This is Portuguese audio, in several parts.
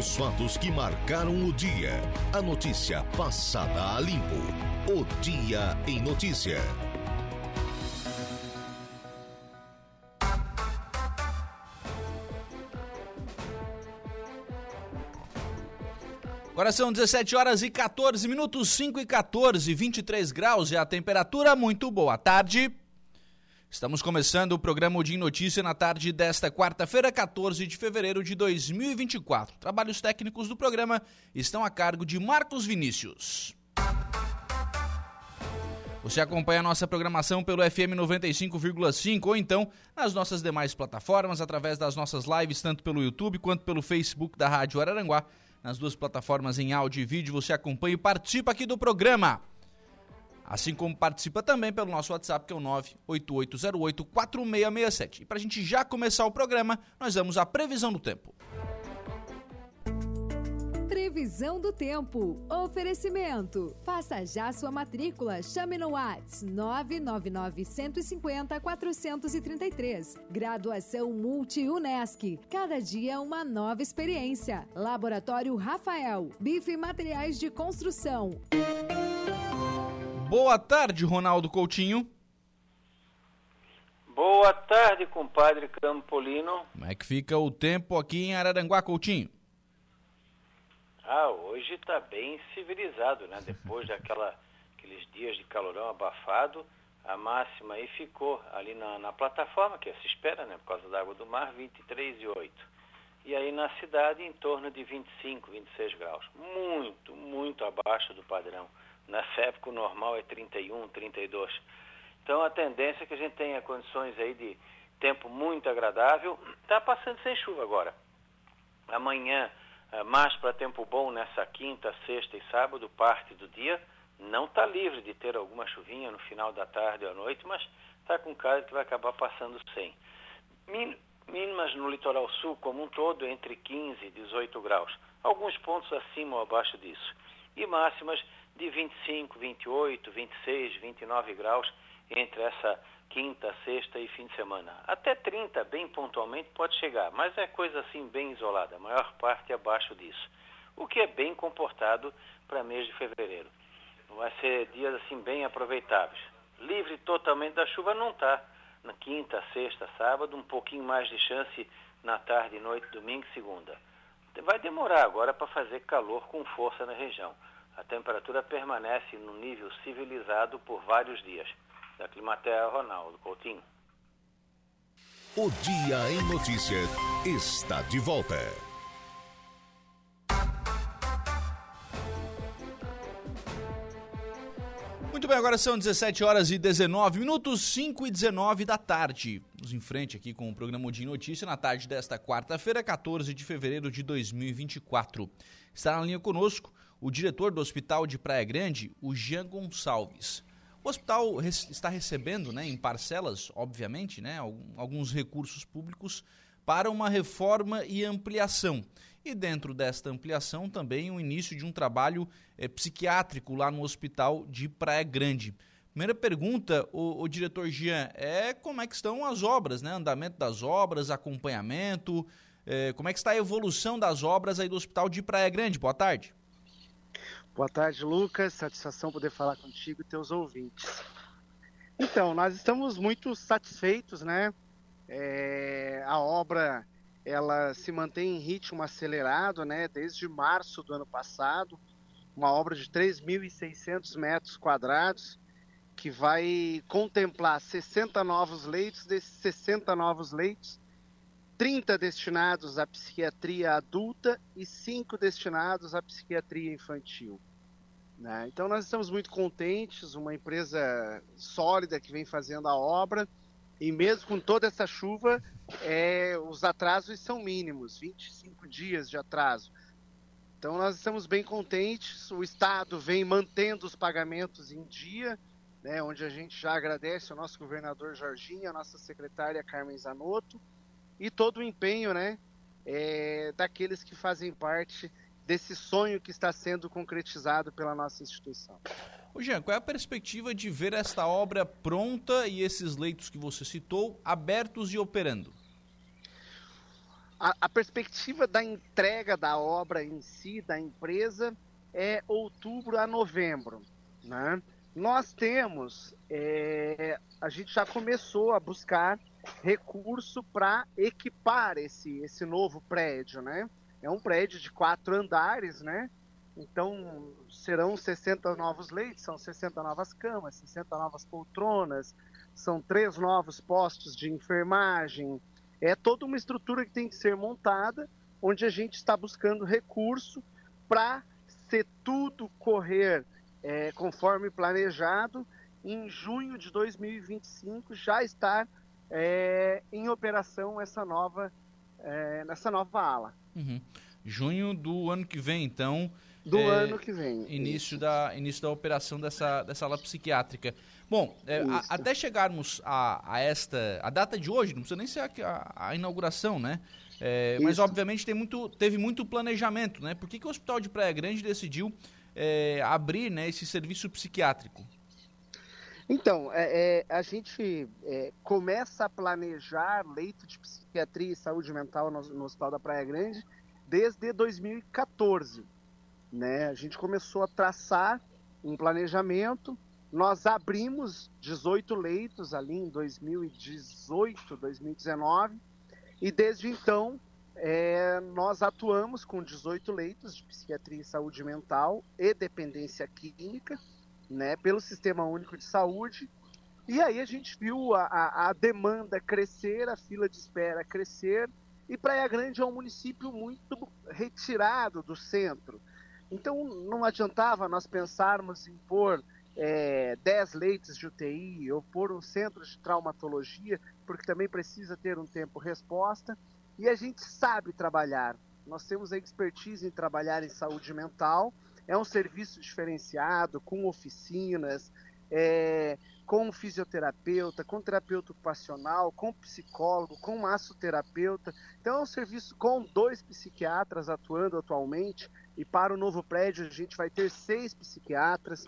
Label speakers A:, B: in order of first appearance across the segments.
A: Os fatos que marcaram o dia. A notícia passada a limpo. O Dia em Notícia.
B: Agora são 17 horas e 14 minutos, 5 e 14, 23 graus e a temperatura. Muito boa tarde. Estamos começando o programa em Notícia na tarde desta quarta-feira, 14 de fevereiro de 2024. Trabalhos técnicos do programa estão a cargo de Marcos Vinícius. Você acompanha a nossa programação pelo FM 95,5 ou então nas nossas demais plataformas, através das nossas lives, tanto pelo YouTube quanto pelo Facebook da Rádio Araranguá. Nas duas plataformas em áudio e vídeo, você acompanha e participa aqui do programa. Assim como participa também pelo nosso WhatsApp, que é o 988084667. E para a gente já começar o programa, nós vamos à previsão do tempo.
C: Previsão do tempo. Oferecimento. Faça já sua matrícula. Chame no Whats 999 150 433. Graduação Multi-UNESC. Cada dia uma nova experiência. Laboratório Rafael. Bife Materiais de Construção.
B: Boa tarde, Ronaldo Coutinho.
D: Boa tarde, compadre Campolino.
B: Como é que fica o tempo aqui em Araranguá, Coutinho?
D: Ah, hoje está bem civilizado, né? Depois daquela aqueles dias de calorão abafado, a máxima aí ficou ali na, na plataforma, que se espera, né? Por causa da água do mar, 23 e 8. E aí na cidade em torno de 25, 26 graus. Muito, muito abaixo do padrão. Nessa época o normal é 31, 32. Então a tendência é que a gente tenha condições aí de tempo muito agradável. Está passando sem chuva agora. Amanhã, mais para tempo bom nessa quinta, sexta e sábado, parte do dia. Não está livre de ter alguma chuvinha no final da tarde ou à noite, mas está com cara que vai acabar passando sem. Mínimas no litoral sul como um todo entre 15 e 18 graus. Alguns pontos acima ou abaixo disso. E máximas de 25, 28, 26, 29 graus entre essa quinta, sexta e fim de semana. Até 30, bem pontualmente, pode chegar, mas é coisa assim bem isolada, a maior parte abaixo disso. O que é bem comportado para mês de fevereiro. Vai ser dias assim bem aproveitáveis. Livre totalmente da chuva não está. Na quinta, sexta, sábado, um pouquinho mais de chance na tarde, noite, domingo e segunda. Vai demorar agora para fazer calor com força na região a temperatura permanece no nível civilizado por vários dias. Da Climaterra, Ronaldo Coutinho.
A: O Dia em Notícias está de volta.
B: Muito bem, agora são 17 horas e 19 minutos, 5 e 19 da tarde. Vamos em frente aqui com o programa de notícia na tarde desta quarta-feira, 14 de fevereiro de 2024. Está na linha conosco o diretor do Hospital de Praia Grande, o Jean Gonçalves. O hospital está recebendo, né, em parcelas, obviamente, né, alguns recursos públicos para uma reforma e ampliação. E dentro desta ampliação também o início de um trabalho é, psiquiátrico lá no Hospital de Praia Grande. Primeira pergunta, o, o, diretor Jean, é como é que estão as obras, né? Andamento das obras, acompanhamento, é, como é que está a evolução das obras aí do Hospital de Praia Grande? Boa tarde.
E: Boa tarde, Lucas. Satisfação poder falar contigo e teus ouvintes. Então, nós estamos muito satisfeitos, né? É, a obra ela se mantém em ritmo acelerado, né? Desde março do ano passado, uma obra de 3.600 metros quadrados que vai contemplar 60 novos leitos. Desses 60 novos leitos, 30 destinados à psiquiatria adulta e 5 destinados à psiquiatria infantil. Né? Então nós estamos muito contentes, uma empresa sólida que vem fazendo a obra, e mesmo com toda essa chuva, é, os atrasos são mínimos, 25 dias de atraso. Então nós estamos bem contentes, o Estado vem mantendo os pagamentos em dia, né, onde a gente já agradece ao nosso governador Jorginho, a nossa secretária Carmen Zanotto, e todo o empenho né, é, daqueles que fazem parte desse sonho que está sendo concretizado pela nossa instituição.
B: Ô Jean, qual é a perspectiva de ver esta obra pronta e esses leitos que você citou abertos e operando?
E: a, a, perspectiva da entrega da obra em si, da empresa, é outubro a novembro. Né? Nós temos, é, a gente já começou a buscar recurso para equipar esse, esse novo prédio, né? É um prédio de quatro andares, né? Então serão 60 novos leitos, são 60 novas camas, 60 novas poltronas, são três novos postos de enfermagem. É toda uma estrutura que tem que ser montada, onde a gente está buscando recurso para se tudo correr é, conforme planejado, em junho de 2025 já estar é, em operação essa nova, é, nessa nova ala.
B: Uhum. Junho do ano que vem, então.
E: Do é, ano que vem.
B: Início da, início da operação dessa, dessa ala psiquiátrica. Bom, é, a, até chegarmos a, a, esta. A data de hoje, não precisa nem ser a, a inauguração, né? É, mas obviamente tem muito, teve muito planejamento, né? Por que, que o Hospital de Praia Grande decidiu é, abrir né, esse serviço psiquiátrico?
E: Então, é, é, a gente é, começa a planejar leito de psiquiatria e saúde mental no, no, Hospital da Praia Grande desde 2014. Né? A gente começou a traçar um planejamento, nós abrimos 18 leitos ali em 2018, 2019, e desde então é, nós atuamos com 18 leitos de psiquiatria e saúde mental e dependência química né, pelo Sistema Único de Saúde. E aí a gente viu a, a, a demanda crescer, a fila de espera crescer, e Praia Grande é um município muito retirado do centro. Então não adiantava nós pensarmos em pôr é, 10 leitos de UTI ou pôr um centro de traumatologia, porque também precisa ter um tempo resposta. E a gente sabe trabalhar. Nós temos a expertise em trabalhar em saúde mental é um serviço diferenciado, com oficinas, é, com fisioterapeuta, com terapeuta ocupacional, com psicólogo, com massoterapeuta. Então é um serviço com dois psiquiatras atuando atualmente e para o novo prédio a gente vai ter seis psiquiatras.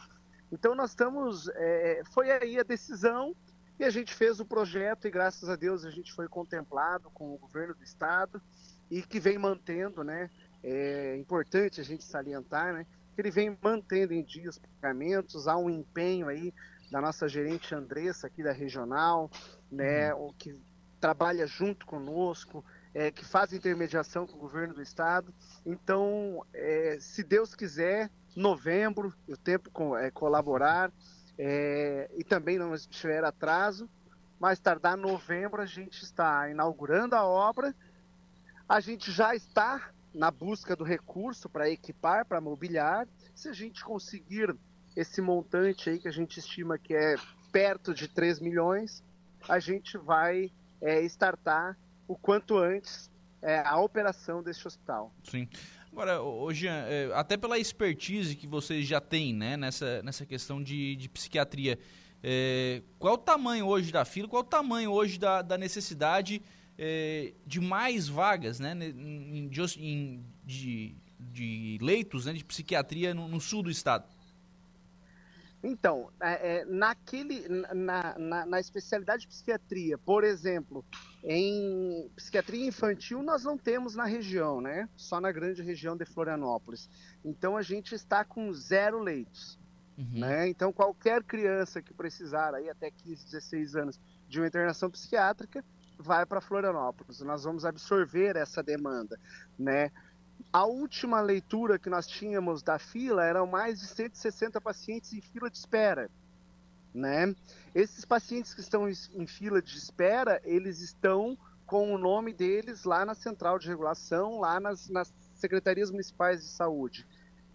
E: Então nós estamos, é, foi aí a decisão e a gente fez o projeto e graças a Deus a gente foi contemplado com o governo do estado e que vem mantendo, né? É importante a gente salientar, né? Que ele vem mantendo em dia os pagamentos, há um empenho aí da nossa gerente Andressa aqui da regional, né, uhum. o que trabalha junto conosco, é, que faz intermediação com o governo do estado. Então, é, se Deus quiser, novembro, o tempo com, é, colaborar é, e também não estiver atraso, mais tardar novembro a gente está inaugurando a obra. A gente já está na busca do recurso para equipar, para mobiliar. Se a gente conseguir esse montante aí que a gente estima que é perto de 3 milhões, a gente vai é, startar o quanto antes é, a operação desse hospital.
B: Sim. Agora, hoje, é, até pela expertise que vocês já têm né, nessa, nessa questão de, de psiquiatria, é, qual o tamanho hoje da fila, qual o tamanho hoje da, da necessidade é, de mais vagas né, de, de, de leitos né, de psiquiatria no, no, sul do estado?
E: Então, é, é, naquele, na, na, na, especialidade de psiquiatria, por exemplo, em psiquiatria infantil nós não temos na região, né? Só na grande região de Florianópolis. Então a gente está com zero leitos. Uhum. Né? Então qualquer criança que precisar aí até 15, 16 anos de uma internação psiquiátrica, vai para Florianópolis. Nós vamos absorver essa demanda, né? A última leitura que nós tínhamos da fila eram mais de 160 pacientes em fila de espera, né? Esses pacientes que estão em fila de espera, eles estão com o nome deles lá na central de regulação, lá nas, nas secretarias municipais de saúde.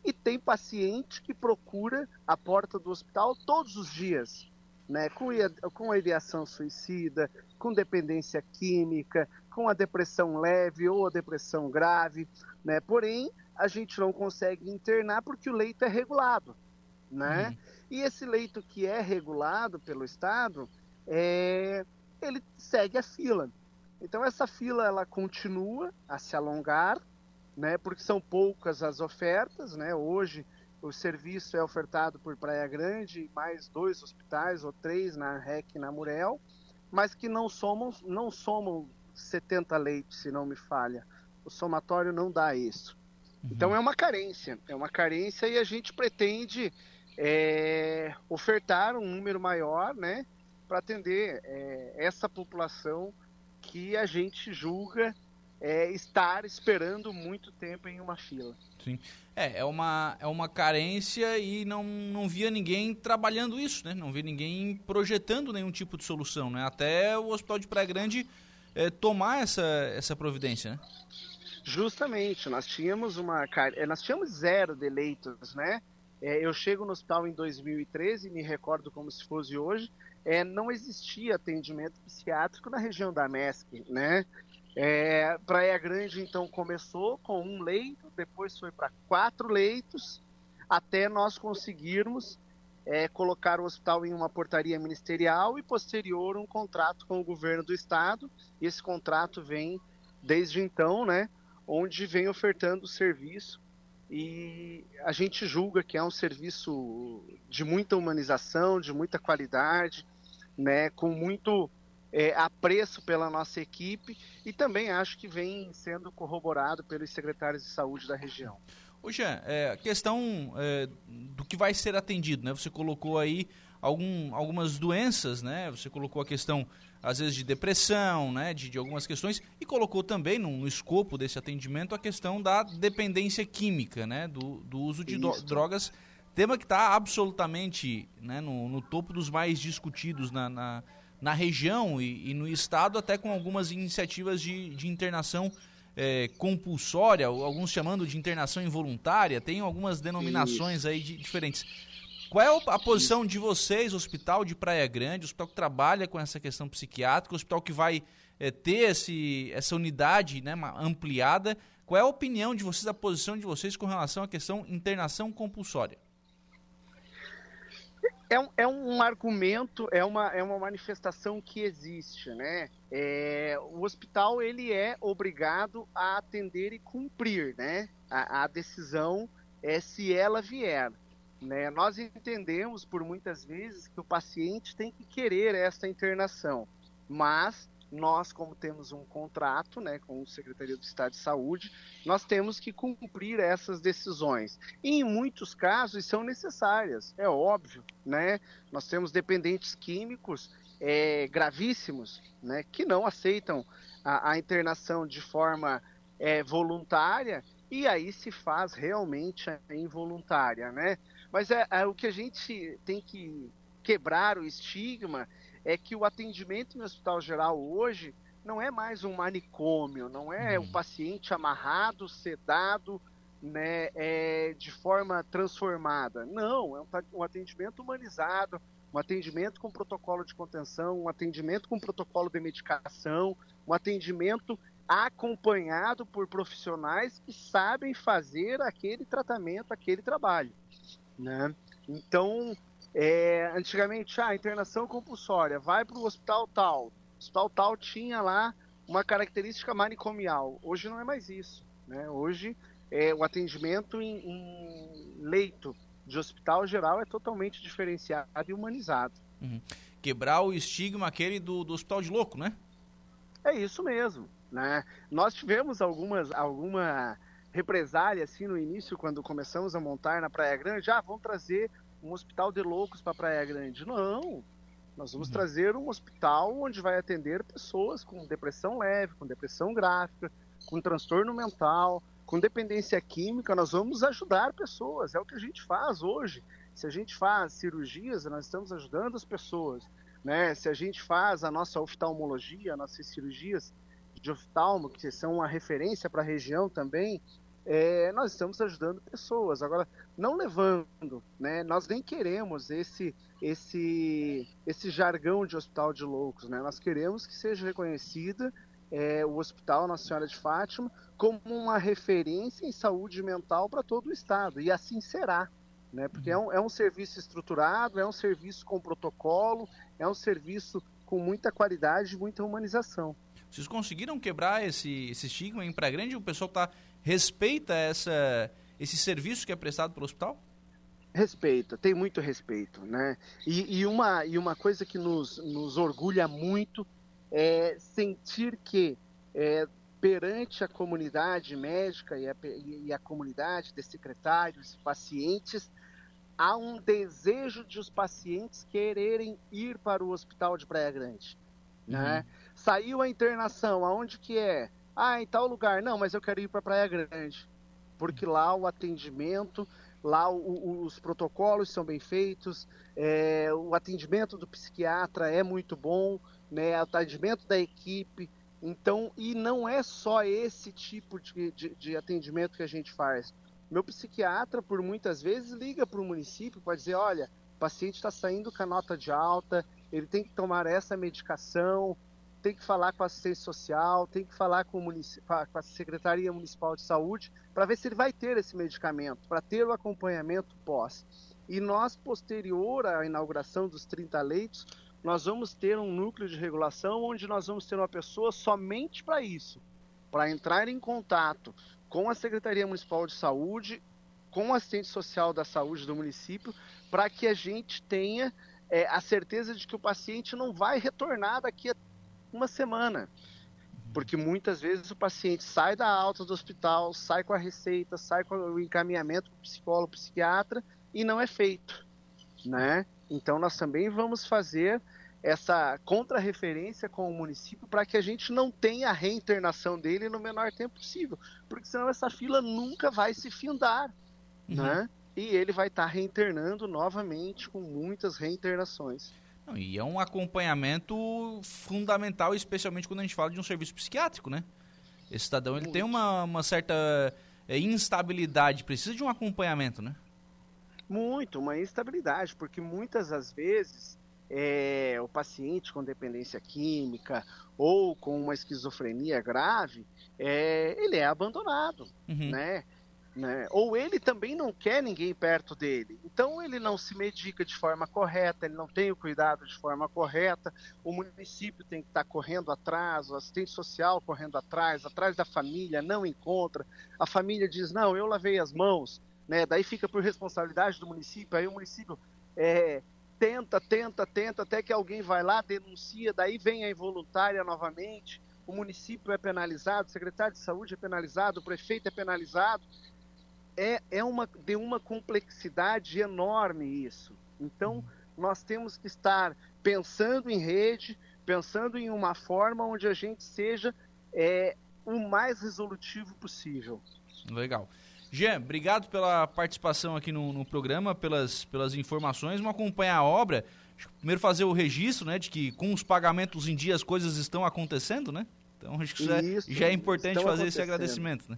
E: E tem paciente que procura a porta do hospital todos os dias, né, com, com a ideação suicida, com dependência química, com a depressão leve ou a depressão grave, né? Porém, a gente não consegue internar porque o leito é regulado, né? Uhum. E esse leito que é regulado pelo Estado, é, ele segue a fila. Então essa fila ela continua a se alongar, né? Porque são poucas as ofertas, né? Hoje o serviço é ofertado por Praia Grande, mais dois hospitais ou três na REC e na Murel, mas que não somam, não somam 70 leitos, se não me falha. O somatório não dá isso. Uhum. Então é uma carência, é uma carência e a gente pretende é, ofertar um número maior, né, para atender é, essa população que a gente julga é, estar esperando muito tempo em uma fila.
B: Sim. É, é uma, é uma carência e não, não via ninguém trabalhando isso, né? Não via ninguém projetando nenhum tipo de solução, né? Até o Hospital de Praia Grande é, tomar essa, essa providência, né?
E: Justamente, nós tínhamos uma é, nós tínhamos zero de leitos, né? É, eu chego no hospital em 2013, me recordo como se fosse hoje, é, não existia atendimento psiquiátrico na região da MESC, né? É, Praia Grande então começou com um leito, depois foi para quatro leitos, até nós conseguirmos é, colocar o hospital em uma portaria ministerial e posterior um contrato com o governo do estado. Esse contrato vem desde então, né? onde vem ofertando o serviço e a gente julga que é um serviço de muita humanização, de muita qualidade, né, com muito é, apreço pela nossa equipe e também acho que vem sendo corroborado pelos secretários de saúde da região.
B: Ô Jean, é, a questão é, do que vai ser atendido, né? Você colocou aí algum, algumas doenças, né? Você colocou a questão, às vezes, de depressão, né? De, de algumas questões, e colocou também no, no, escopo desse atendimento a questão da dependência química, né? Do, do uso de do, drogas, tema que está absolutamente né? no, no, topo dos mais discutidos na, na, na região e, e, no estado, até com algumas iniciativas de, de internação é, compulsória, alguns chamando de internação involuntária, tem algumas denominações aí de, diferentes. Qual é a posição de vocês, hospital de Praia Grande, hospital que trabalha com essa questão psiquiátrica, hospital que vai é, ter esse, essa unidade né, ampliada? Qual é a opinião de vocês, a posição de vocês com relação à questão internação compulsória?
E: É um, é um argumento, é uma, é uma manifestação que existe, né? É, o hospital ele é obrigado a atender e cumprir, né? A, a decisão é se ela vier. Né? Nós entendemos por muitas vezes que o paciente tem que querer essa internação, mas nós, como temos um contrato né, com o Secretaria do Estado de Saúde, nós temos que cumprir essas decisões. E em muitos casos são necessárias, é óbvio. Né? Nós temos dependentes químicos é, gravíssimos né, que não aceitam a, a internação de forma é, voluntária e aí se faz realmente involuntária, né? Mas é, é, o que a gente tem que quebrar o estigma é que o atendimento no hospital geral hoje não é mais um manicômio, não é o um paciente amarrado, sedado, né, é, de forma transformada. Não, é um, um atendimento humanizado, um atendimento com protocolo de contenção, um atendimento com protocolo de medicação, um atendimento acompanhado por profissionais que sabem fazer aquele tratamento, aquele trabalho. Né? Então, é, antigamente, ah, internação compulsória, vai para o hospital tal. O hospital tal tinha lá uma característica manicomial. Hoje não é mais isso. Né? Hoje, é, o atendimento em, em leito de hospital geral é totalmente diferenciado e humanizado.
B: Uhum. Quebrar o estigma aquele do, do hospital de louco, né?
E: É isso mesmo. Né? Nós tivemos algumas, alguma represália assim no início, quando começamos a montar na Praia Grande, ah, vamos trazer um hospital de loucos para Praia Grande. Não, nós vamos uhum. trazer um hospital onde vai atender pessoas com depressão leve, com depressão gráfica, com transtorno mental, com dependência química. Nós vamos ajudar pessoas, é o que a gente faz hoje. Se a gente faz cirurgias, nós estamos ajudando as pessoas. Né? Se a gente faz a nossa oftalmologia, nossas cirurgias, de oftalmo, que são uma referência para a região também, é, nós estamos ajudando pessoas. Agora, não levando, né? Nós nem queremos esse esse esse jargão de hospital de loucos, né? Nós queremos que seja reconhecida é, o Hospital Nossa Senhora de Fátima como uma referência em saúde mental para todo o estado e assim será, né? Porque é um, é um serviço estruturado, é um serviço com protocolo, é um serviço com muita qualidade, muita humanização.
B: Vocês conseguiram quebrar esse, esse estigma Praia Grande? O pessoal tá, respeita essa, esse serviço que é prestado pelo hospital?
E: Respeita, tem muito respeito, né? E, e, uma, e uma coisa que nos, nos orgulha muito é sentir que é, perante a comunidade médica e a, e a comunidade de secretários e pacientes, há um desejo de os pacientes quererem ir para o hospital de Praia Grande. Né? Uhum. Né? Saiu a internação, aonde que é? Ah, em tal lugar. Não, mas eu quero ir para Praia Grande. Porque lá o atendimento, lá o, o, os protocolos são bem feitos, é, o atendimento do psiquiatra é muito bom, né, o atendimento da equipe. Então, e não é só esse tipo de, de, de atendimento que a gente faz. Meu psiquiatra, por muitas vezes, liga para o município para dizer: olha, o paciente está saindo com a nota de alta, ele tem que tomar essa medicação, tem que falar com a assistência social, tem que falar com, com a Secretaria Municipal de Saúde para ver se ele vai ter esse medicamento, para ter o acompanhamento pós. E nós, posterior à inauguração dos 30 leitos, nós vamos ter um núcleo de regulação onde nós vamos ter uma pessoa somente para isso, para entrar em contato com a Secretaria Municipal de Saúde, com o assistente social da saúde do município, para que a gente tenha é, a certeza de que o paciente não vai retornar daqui a uma semana. Porque muitas vezes o paciente sai da alta do hospital, sai com a receita, sai com o encaminhamento para o psicólogo, psiquiatra e não é feito, né? Então nós também vamos fazer essa contrarreferência com o município para que a gente não tenha a reinternação dele no menor tempo possível, porque senão essa fila nunca vai se findar, uhum. né? E ele vai estar tá reinternando novamente com muitas reinternações.
B: Não, e é um acompanhamento fundamental, especialmente quando a gente fala de um serviço psiquiátrico, né? Esse cidadão ele tem uma, uma certa é, instabilidade, precisa de um acompanhamento, né?
E: Muito, uma instabilidade, porque muitas das vezes é, o paciente com dependência química ou com uma esquizofrenia grave, é, ele é abandonado, uhum. né? Né? Ou ele também não quer ninguém perto dele. Então ele não se medica de forma correta, ele não tem o cuidado de forma correta. O município tem que estar correndo atrás, o assistente social correndo atrás, atrás da família, não encontra. A família diz: não, eu lavei as mãos. Né? Daí fica por responsabilidade do município. Aí o município é, tenta, tenta, tenta, até que alguém vai lá, denuncia, daí vem a involuntária novamente. O município é penalizado, o secretário de saúde é penalizado, o prefeito é penalizado é, é uma, de uma complexidade enorme isso. Então, nós temos que estar pensando em rede, pensando em uma forma onde a gente seja é, o mais resolutivo possível.
B: Legal. Jean, obrigado pela participação aqui no, no programa, pelas, pelas informações. Vamos acompanhar a obra. Primeiro fazer o registro, né, de que com os pagamentos em dia as coisas estão acontecendo, né? Então acho que já, Isso, já é importante fazer esse agradecimento, né?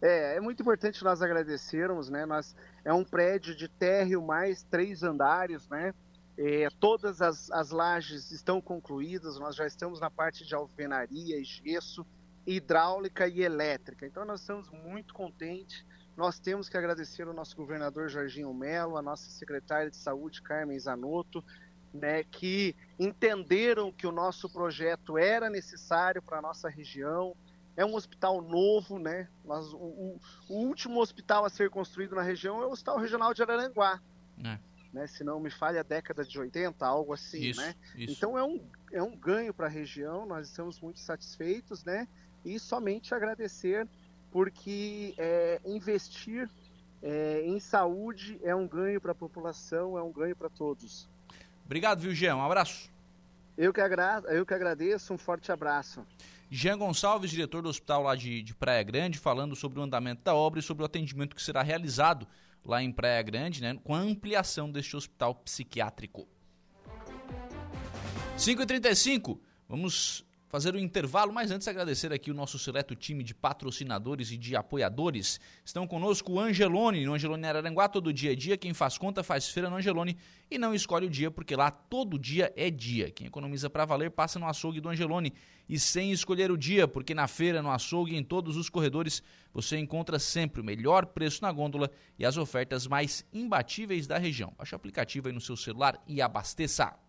E: É, é muito importante nós agradecermos, né? Nós, é um prédio de térreo mais três andares, né? É, todas as, as lajes estão concluídas, nós já estamos na parte de alvenaria e gesso, hidráulica e elétrica. Então nós estamos muito contentes. Nós temos que agradecer ao nosso governador Jorginho Melo, a nossa secretária de saúde Carmen Zanotto, né, que entenderam que o nosso projeto era necessário para a nossa região, é um hospital novo, né? Mas o, o, o, último hospital a ser construído na região é o Hospital Regional de Araranguá. É. Né? Se não me falha, a década de 80, algo assim, isso, né? Isso. Então é um, é um ganho para a região, nós estamos muito satisfeitos, né? E somente agradecer, porque é, investir é, em saúde é um ganho para a população, é um ganho para todos.
B: Obrigado, viu, Jean? Um abraço.
E: Eu que, agra eu que agradeço, um forte abraço.
B: Jean Gonçalves, diretor do hospital lá de, de, Praia Grande, falando sobre o andamento da obra e sobre o atendimento que será realizado lá em Praia Grande, né, com a ampliação deste hospital psiquiátrico. 5h35, vamos fazer um intervalo, mas antes agradecer aqui o nosso seleto time de patrocinadores e de apoiadores. Estão conosco o Angelone, no Angelone Araranguá, todo dia é dia. Quem faz conta faz feira no Angelone e não escolhe o dia, porque lá todo dia é dia. Quem economiza para valer passa no açougue do Angelone e sem escolher o dia, porque na feira, no açougue, em todos os corredores, você encontra sempre o melhor preço na gôndola e as ofertas mais imbatíveis da região. Baixe o aplicativo aí no seu celular e abasteça.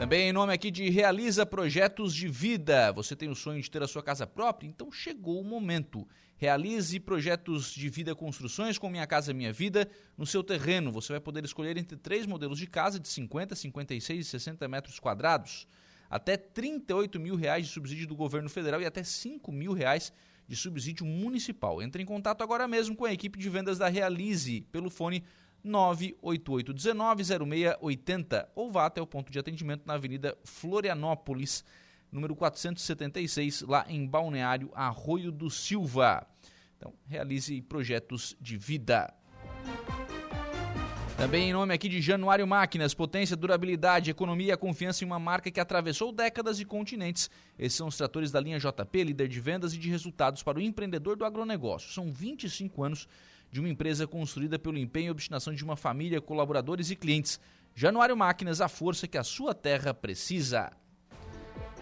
B: Também em nome aqui de Realiza Projetos de Vida. Você tem o sonho de ter a sua casa própria? Então chegou o momento. Realize projetos de vida construções com Minha Casa Minha Vida no seu terreno. Você vai poder escolher entre três modelos de casa de 50, 56 e 60 metros quadrados. até 38 mil reais de subsídio do governo federal e até 5 mil reais de subsídio municipal. Entre em contato agora mesmo com a equipe de vendas da Realize pelo fone 988190680 ou vá até o ponto de atendimento na Avenida Florianópolis, número 476, lá em Balneário Arroio do Silva. Então, realize projetos de vida. Também em nome aqui de Januário Máquinas, potência, durabilidade, economia e confiança em uma marca que atravessou décadas e continentes. Esses são os tratores da linha JP, líder de vendas e de resultados para o empreendedor do agronegócio. São 25 anos uma empresa construída pelo empenho e obstinação de uma família, colaboradores e clientes. Januário Máquinas, a força que a sua terra precisa.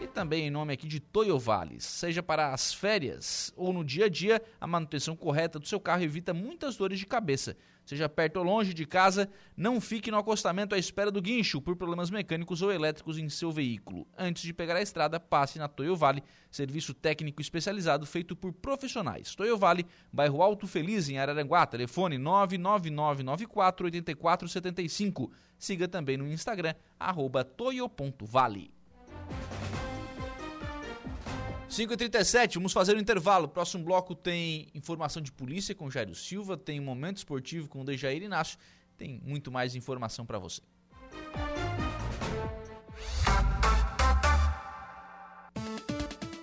B: E também em nome aqui de Toyo Vales. Seja para as férias ou no dia a dia, a manutenção correta do seu carro evita muitas dores de cabeça. Seja perto ou longe de casa, não fique no acostamento à espera do guincho por problemas mecânicos ou elétricos em seu veículo. Antes de pegar a estrada, passe na Toyo Vale, serviço técnico especializado feito por profissionais. Toyo Vale, bairro Alto Feliz, em Araranguá, telefone 999948475. Siga também no Instagram, arroba toyo.vale. 5h37, vamos fazer um intervalo. Próximo bloco tem informação de polícia com Jairo Silva, tem um momento esportivo com Dejair Inácio, tem muito mais informação para você.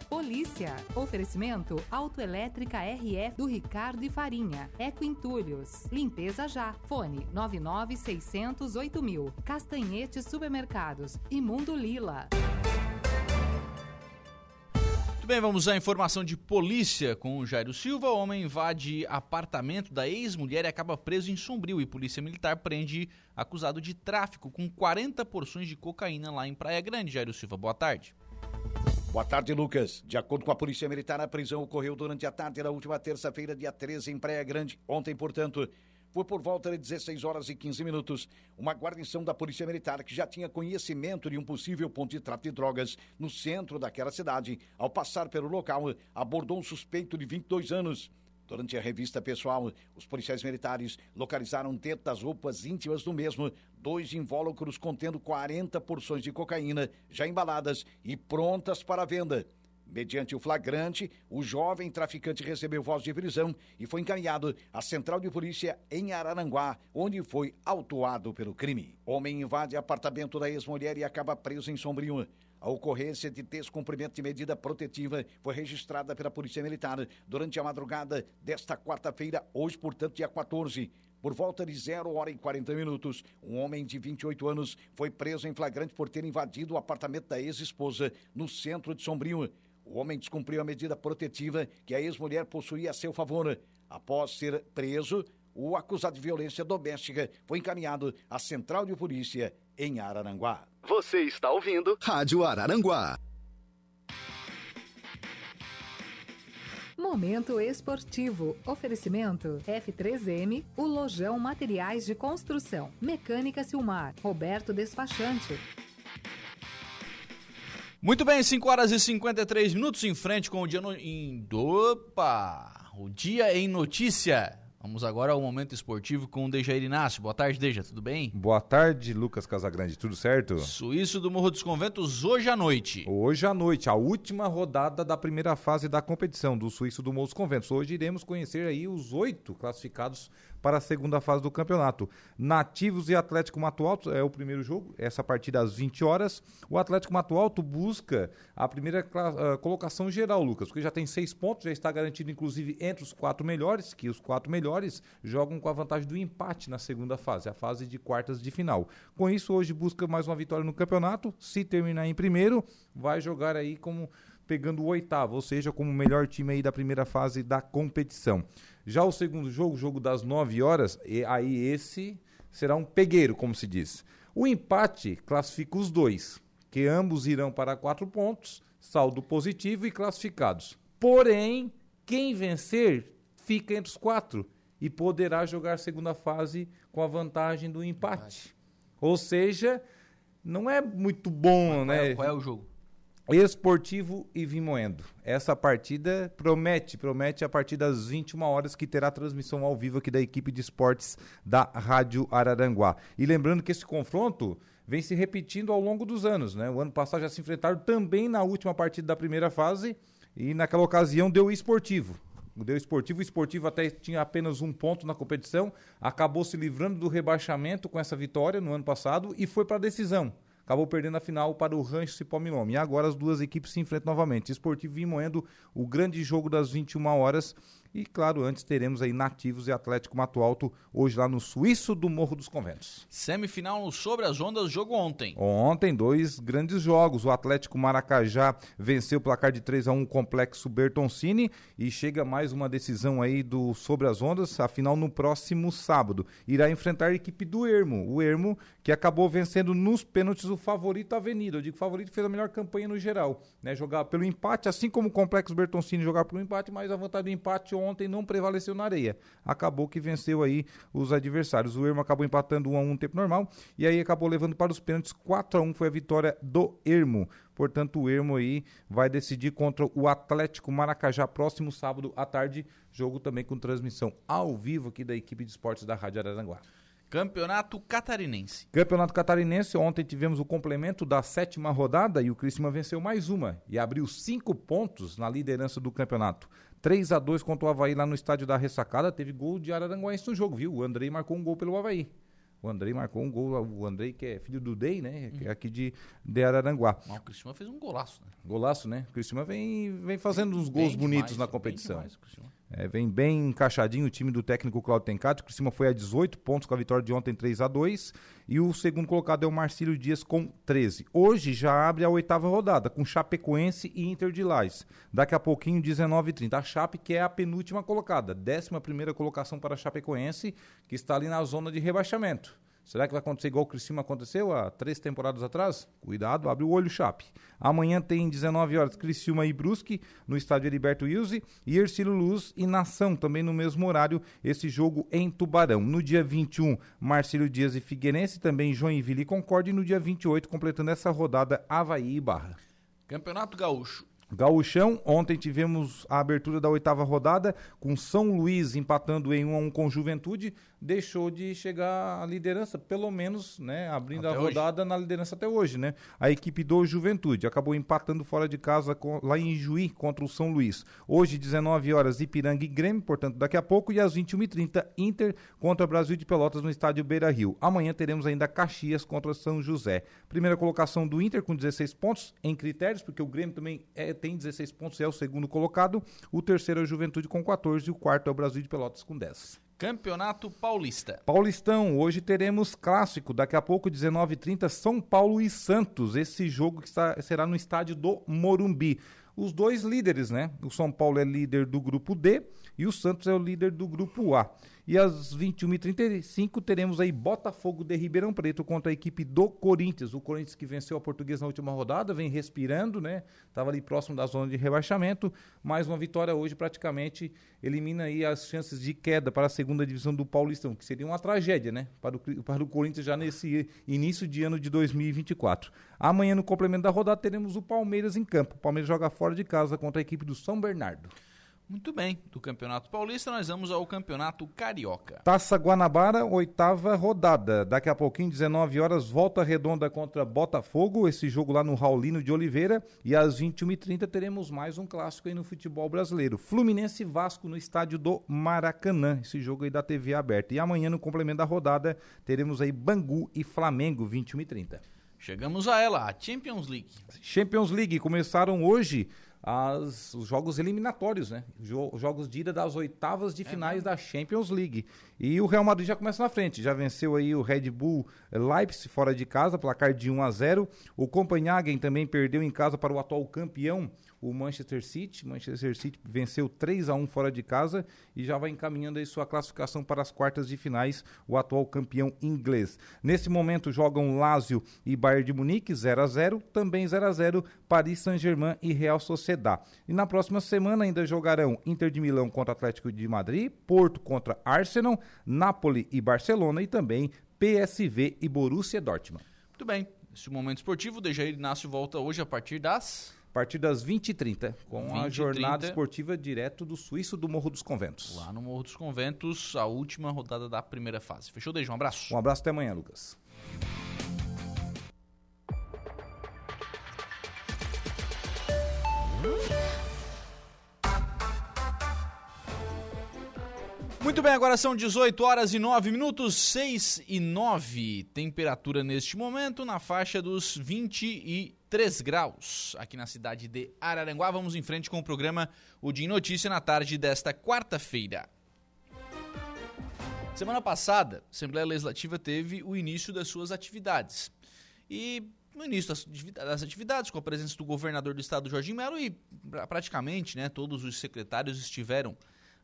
F: Polícia. Oferecimento Autoelétrica RF do Ricardo e Farinha. Eco Entulhos. Limpeza já. Fone 99608 mil. Castanhete Supermercados. Imundo Lila.
B: Muito bem, vamos à informação de polícia com o Jairo Silva. O homem invade apartamento da ex-mulher e acaba preso em Sombrio. E polícia militar prende acusado de tráfico com 40 porções de cocaína lá em Praia Grande. Jairo Silva, boa tarde.
G: Boa tarde, Lucas. De acordo com a Polícia Militar, a prisão ocorreu durante a tarde da última terça-feira, dia 13, em Praia Grande. Ontem, portanto, foi por volta de 16 horas e 15 minutos. Uma guarnição da Polícia Militar que já tinha conhecimento de um possível ponto de tráfico de drogas no centro daquela cidade, ao passar pelo local, abordou um suspeito de 22 anos. Durante a revista pessoal, os policiais militares localizaram dentro das roupas íntimas do mesmo dois invólucros contendo 40 porções de cocaína já embaladas e prontas para venda. Mediante o flagrante, o jovem traficante recebeu voz de prisão e foi encaminhado à central de polícia em Araranguá, onde foi autuado pelo crime. Homem invade apartamento da ex-mulher e acaba preso em Sombrio. A ocorrência de descumprimento de medida protetiva foi registrada pela Polícia Militar durante a madrugada desta quarta-feira, hoje, portanto, dia 14. Por volta de 0 hora e 40 minutos, um homem de 28 anos foi preso em flagrante por ter invadido o apartamento da ex-esposa no centro de Sombrio. O homem descumpriu a medida protetiva que a ex-mulher possuía a seu favor. Após ser preso, o acusado de violência doméstica foi encaminhado à central de polícia em Araranguá.
A: Você está ouvindo Rádio Araranguá.
F: Momento esportivo. Oferecimento F3M, o Lojão Materiais de Construção. Mecânica Silmar. Roberto Despachante.
B: Muito bem, 5 horas e 53 minutos em frente com o dia no... em Opa! O dia em notícia. Vamos agora ao momento esportivo com o Dejair Inácio. Boa tarde, Deja, tudo bem?
H: Boa tarde, Lucas Casagrande, tudo certo?
B: Suíço do Morro dos Conventos, hoje à noite.
H: Hoje à noite, a última rodada da primeira fase da competição do Suíço do Morro dos Conventos. Hoje iremos conhecer aí os oito classificados para a segunda fase do campeonato. Nativos e Atlético Mato Alto é o primeiro jogo, essa partida às 20 horas. O Atlético Mato Alto busca a primeira uh, colocação geral, Lucas, porque já tem seis pontos, já está garantido inclusive entre os quatro melhores, que os quatro melhores jogam com a vantagem do empate na segunda fase, a fase de quartas de final. Com isso, hoje busca mais uma vitória no campeonato. Se terminar em primeiro, vai jogar aí como pegando o oitavo, ou seja, como o melhor time aí da primeira fase da competição. Já o segundo jogo, jogo das 9 horas, e aí esse será um pegueiro, como se diz. O empate classifica os dois, que ambos irão para quatro pontos, saldo positivo e classificados. Porém, quem vencer fica entre os quatro e poderá jogar segunda fase com a vantagem do empate. Ou seja, não é muito bom,
B: Mas
H: né?
B: Qual é, qual é o jogo?
H: Esportivo e Vimoendo. Essa partida promete, promete a partir das 21 horas que terá transmissão ao vivo aqui da equipe de esportes da Rádio Araranguá. E lembrando que esse confronto vem se repetindo ao longo dos anos, né? O ano passado já se enfrentaram também na última partida da primeira fase e naquela ocasião deu esportivo. Deu esportivo, o esportivo até tinha apenas um ponto na competição, acabou se livrando do rebaixamento com essa vitória no ano passado e foi para a decisão acabou perdendo a final para o Rancho Cipó Milome. E agora as duas equipes se enfrentam novamente. Esportivo e Moendo, o grande jogo das 21 horas e, claro, antes teremos aí Nativos e Atlético Mato Alto, hoje lá no Suíço do Morro dos Conventos.
B: Semifinal sobre as ondas, jogo ontem.
H: Ontem, dois grandes jogos. O Atlético Maracajá venceu o placar de 3 a 1 o Complexo Bertoncini e chega mais uma decisão aí do sobre as ondas, a final no próximo sábado. Irá enfrentar a equipe do Ermo. O Ermo que acabou vencendo nos pênaltis o favorito Avenida. Eu digo favorito fez a melhor campanha no geral, né? Jogar pelo empate, assim como o Complexo Bertoncini jogar pelo empate, mas a vantagem do empate ontem não prevaleceu na areia. Acabou que venceu aí os adversários. O Ermo acabou empatando 1 a 1 no tempo normal e aí acabou levando para os pênaltis 4 a 1 foi a vitória do Ermo. Portanto, o Ermo aí vai decidir contra o Atlético Maracajá próximo sábado à tarde, jogo também com transmissão ao vivo aqui da equipe de esportes da Rádio Araranguá.
B: Campeonato Catarinense.
H: Campeonato Catarinense, ontem tivemos o complemento da sétima rodada e o Criciúma venceu mais uma e abriu cinco pontos na liderança do campeonato. 3 a 2 contra o Havaí lá no estádio da Ressacada. Teve gol de Araranguense no jogo, viu? O Andrei marcou um gol pelo Havaí. O Andrei marcou um gol, o Andrei que é filho do Dei, né? Que é aqui de, de Araranguá.
B: Mas o Cristiano fez um golaço, né?
H: Golaço, né? O Cristiano vem, vem fazendo uns gols
B: Bem
H: bonitos
B: demais,
H: na
B: bem
H: competição.
B: demais o Criciúma.
H: É, vem bem encaixadinho o time do técnico Claudio Tencati. O Criciúma foi a 18 pontos com a vitória de ontem 3 a 2 E o segundo colocado é o Marcílio Dias com 13. Hoje já abre a oitava rodada com Chapecoense e Inter de Lais. Daqui a pouquinho, 19h30. A Chape, que é a penúltima colocada. Décima primeira colocação para a Chapecoense, que está ali na zona de rebaixamento. Será que vai acontecer igual o Criciúma aconteceu há três temporadas atrás? Cuidado, abre o olho, Chape. Amanhã tem 19 horas Criciúma e Brusque no estádio Heriberto Wilson e Ercílio Luz e Nação também no mesmo horário, esse jogo em Tubarão. No dia 21, Marcílio Dias e Figueirense, também Joinville e Concorde e no dia 28, completando essa rodada, Havaí e Barra.
B: Campeonato Gaúcho.
H: Gauchão, ontem tivemos a abertura da oitava rodada, com São Luís empatando em 1 a 1 com Juventude, deixou de chegar à liderança, pelo menos, né, abrindo
B: Até
H: a
B: hoje.
H: rodada na liderança até hoje, né? A equipe do Juventude acabou empatando fora de casa com- lá em Juí contra o São Luís. Hoje, 19 horas, Ipiranga e Grêmio, portanto, daqui a pouco, e às 21h30, Inter contra Brasil de Pelotas no estádio Beira Rio. Amanhã teremos ainda Caxias contra São José. Primeira colocação do Inter com 16 pontos em critérios, porque o Grêmio também é- tem 16 pontos, é o segundo colocado. O terceiro é o Juventude com 14 e o quarto é o Brasil de Pelotas com 10.
B: Campeonato Paulista.
H: Paulistão, hoje teremos clássico, daqui a pouco 19h30, São Paulo e Santos, esse jogo que está- será no estádio do Morumbi. Os dois líderes, né? O São Paulo é líder do grupo D e o Santos é o líder do grupo A. E às 21h35 teremos aí Botafogo de Ribeirão Preto contra a equipe do Corinthians. O Corinthians que venceu a Portuguesa na última rodada, vem respirando, né? Estava ali próximo da zona de rebaixamento. Mais uma vitória hoje praticamente elimina aí as chances de queda para a segunda divisão do Paulistão, que seria uma tragédia, né? Para o, para o Corinthians já nesse início de ano de 2024. Amanhã, no complemento da rodada, teremos o Palmeiras em campo. O Palmeiras joga fora de casa contra a equipe do São Bernardo.
B: Muito bem. Do Campeonato Paulista, nós vamos ao Campeonato Carioca.
H: Taça Guanabara, oitava rodada. Daqui a pouquinho, 19 horas, volta redonda contra Botafogo. Esse jogo lá no Raulino de Oliveira. E às 21h30 teremos mais um clássico aí no futebol brasileiro. Fluminense e Vasco no estádio do Maracanã. Esse jogo aí da TV aberta. E amanhã, no complemento da rodada, teremos aí Bangu e Flamengo, 21h30.
B: Chegamos a ela, a Champions League.
H: Champions League começaram hoje as, os jogos eliminatórios, né? Jo- jogos de ida das oitavas de finais da Champions League. E o Real Madrid já começa na frente, já venceu aí o Red Bull Leipzig fora de casa, placar de 1 a 0. O Copenhagen também perdeu em casa para o atual campeão, o Manchester City. Manchester City venceu 3 a 1 fora de casa e já vai encaminhando aí sua classificação para as quartas de finais, o atual campeão inglês. Nesse momento jogam Lazio e Bayern de Munique 0 a 0, também 0 a 0 Paris Saint-Germain e Real Sociedad. E na próxima semana ainda jogarão Inter de Milão contra Atlético de Madrid, Porto contra Arsenal, Napoli e Barcelona e também PSV e Borussia Dortmund.
B: Muito bem. Esse momento esportivo, o Dejair Inácio volta hoje a partir das...
H: A partir das 20h30, com
B: 20
H: a jornada
B: 30.
H: esportiva direto do Suíço do Morro dos Conventos.
B: Lá no Morro dos Conventos, a última rodada da primeira fase. Fechou, Dejair? Um abraço.
H: Um abraço até amanhã, Lucas.
B: Muito bem, agora são 18 horas e 9 minutos, 6 e 9. Temperatura neste momento na faixa dos 23 graus aqui na cidade de Araranguá. Vamos em frente com o programa O Dia em Notícia na tarde desta quarta-feira. Semana passada, a Assembleia Legislativa teve o início das suas atividades. E no início das atividades, com a presença do governador do estado, Jorginho Melo, e praticamente né, todos os secretários estiveram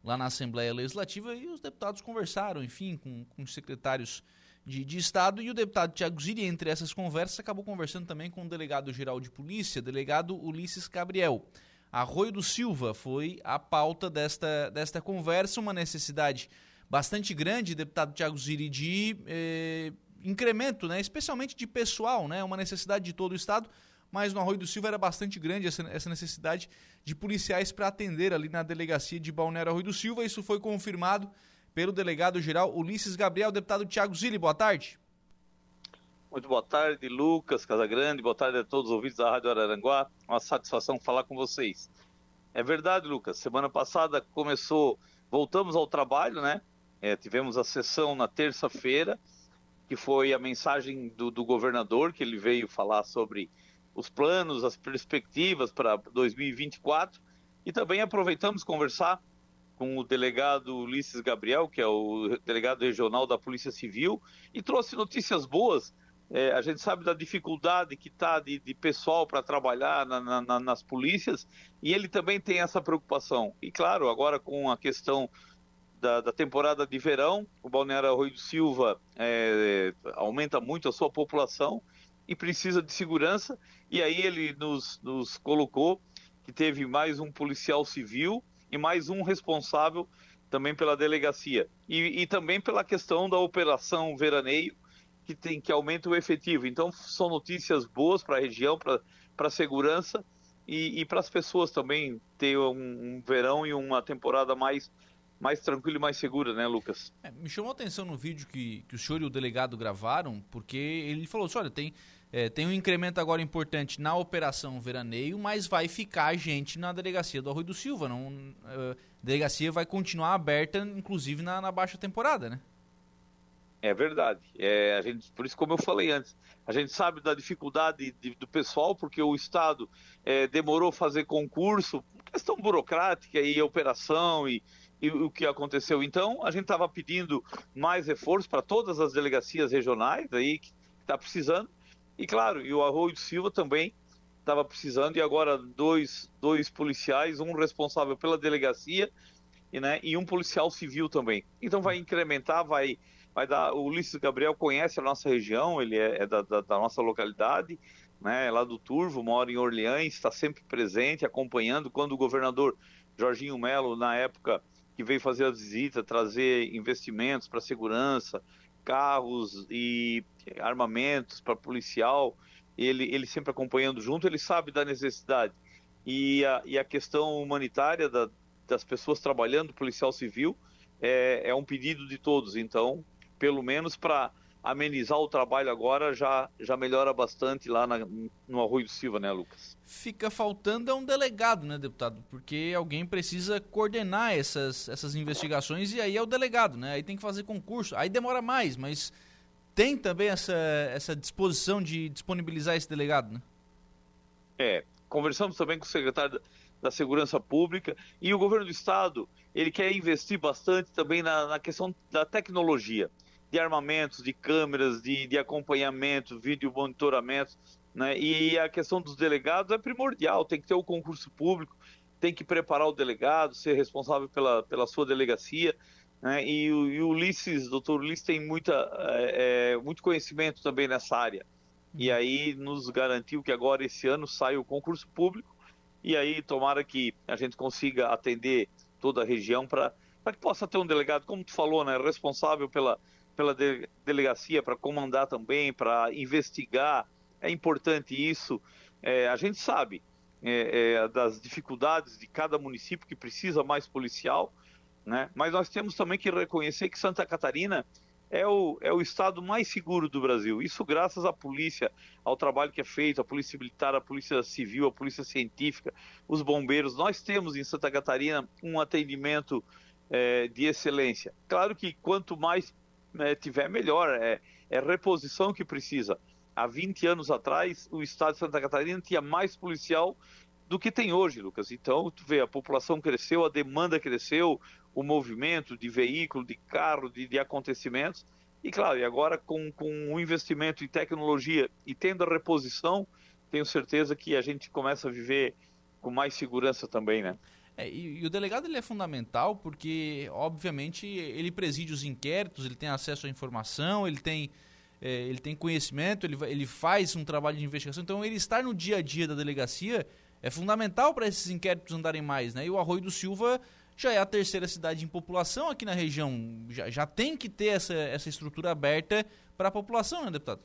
B: lá na Assembleia Legislativa e os deputados conversaram, enfim, com, com os secretários de, de, Estado e o deputado Tiago Ziri, entre essas conversas, acabou conversando também com o delegado-geral de polícia, delegado Ulisses Gabriel. Arroio do Silva foi a pauta desta, desta conversa, uma necessidade bastante grande, deputado Tiago Ziri, de eh, incremento, né, especialmente de pessoal, né, uma necessidade de todo o Estado, mas no Arroio do Silva era bastante grande essa, essa necessidade de policiais para atender ali na delegacia de Balneário Arroio do Silva. Isso foi confirmado pelo delegado-geral Ulisses Gabriel, deputado Tiago Zilli. Boa tarde.
I: Muito boa tarde, Lucas Casagrande. Boa tarde a todos os ouvintes da Rádio Araranguá. Uma satisfação falar com vocês. É verdade, Lucas. Semana passada começou, voltamos ao trabalho, né? É, tivemos a sessão na terça-feira, que foi a mensagem do, do governador, que ele veio falar sobre os planos, as perspectivas para 2024 e também aproveitamos conversar com o delegado Ulisses Gabriel, que é o delegado regional da Polícia Civil, e trouxe notícias boas. É, a gente sabe da dificuldade que está de, de, pessoal para trabalhar na, na, nas polícias, e ele também tem essa preocupação. E claro, agora com a questão da, da temporada de verão, o Balneário Arroio do Silva é, aumenta muito a sua população, e precisa de segurança. E aí ele nos, nos colocou que teve mais um policial civil e mais um responsável também pela delegacia. E, e também pela questão da operação veraneio, que tem que aumenta o efetivo. Então são notícias boas para a região, para a segurança e, e para as pessoas também ter um, um verão e uma temporada mais mais tranquila e mais segura, né, Lucas?
B: É, me chamou a atenção no vídeo que, que o senhor e o delegado gravaram, porque ele falou assim, olha, tem, é, tem um incremento agora importante na operação veraneio, mas vai ficar gente na delegacia do Arroio do Silva. Não, a delegacia vai continuar aberta, inclusive na, na baixa temporada, né?
I: É verdade. É, a gente, por isso, como eu falei antes, a gente sabe da dificuldade de, do pessoal, porque o Estado é, demorou a fazer concurso, questão burocrática e operação e, e o que aconteceu. Então, a gente estava pedindo mais reforço para todas as delegacias regionais aí que está precisando. E claro, e o Arroio de Silva também estava precisando, e agora dois, dois policiais, um responsável pela delegacia e, né, e um policial civil também. Então vai incrementar, vai, vai dar. O Ulisses Gabriel conhece a nossa região, ele é, é da, da, da, nossa localidade, né, é lá do Turvo, mora em Orleans, está sempre presente, acompanhando. Quando o governador Jorginho Melo, na época que veio fazer a visita, trazer investimentos para segurança, carros e armamentos para policial, ele, ele sempre acompanhando junto, ele sabe da necessidade. E a, e a questão humanitária da, das pessoas trabalhando, policial civil, é, é um pedido de todos. Então, pelo menos para amenizar o trabalho agora já, já melhora bastante lá na, no Arroio do Silva, né, Lucas?
B: Fica faltando é um delegado, né, deputado? Porque alguém precisa coordenar essas, essas investigações e aí é o delegado, né? Aí tem que fazer concurso. Aí demora mais, mas tem também essa, essa disposição de disponibilizar esse delegado, né?
I: É, conversamos também com o secretário da Segurança Pública e o governo do Estado, ele quer investir bastante também na, na questão da tecnologia de armamentos, de câmeras, de, de acompanhamento, vídeo monitoramento, né? E a questão dos delegados é primordial, tem que ter o concurso público, tem que preparar o delegado, ser responsável pela, pela sua delegacia, né? E, o, e o Ulisses, doutor Ulisses tem muita, é, é, muito conhecimento também nessa área. E uhum. aí nos garantiu que agora esse ano sai o concurso público e aí tomara que a gente consiga atender toda a região para que possa ter um delegado, como tu falou, né, responsável pela, pela de, delegacia para comandar também, para investigar. É importante isso. É, a gente sabe é, é, das dificuldades de cada município que precisa mais policial, né? mas nós temos também que reconhecer que Santa Catarina é o, é o estado mais seguro do Brasil. Isso graças à polícia, ao trabalho que é feito, a polícia militar, a polícia civil, a polícia científica, os bombeiros. Nós temos em Santa Catarina um atendimento é, de excelência. Claro que quanto mais é, tiver, melhor. É, é reposição que precisa. Há 20 anos atrás, o estado de Santa Catarina tinha mais policial do que tem hoje, Lucas. Então, tu vê, a população cresceu, a demanda cresceu, o movimento de veículo, de carro, de, de acontecimentos. E claro, e agora com, com o investimento em tecnologia e tendo a reposição, tenho certeza que a gente começa a viver com mais segurança também, né?
B: É, e, e, o delegado ele é fundamental porque, obviamente, ele preside os inquéritos, ele tem acesso à informação, ele tem, é, ele tem conhecimento, ele, ele faz um trabalho de investigação. Então, ele estar no dia a dia da delegacia é fundamental para esses inquéritos andarem mais. Né? E o Arroio do Silva já é a terceira cidade em população aqui na região. Já, já tem que ter essa, essa estrutura aberta para a população, né, deputado?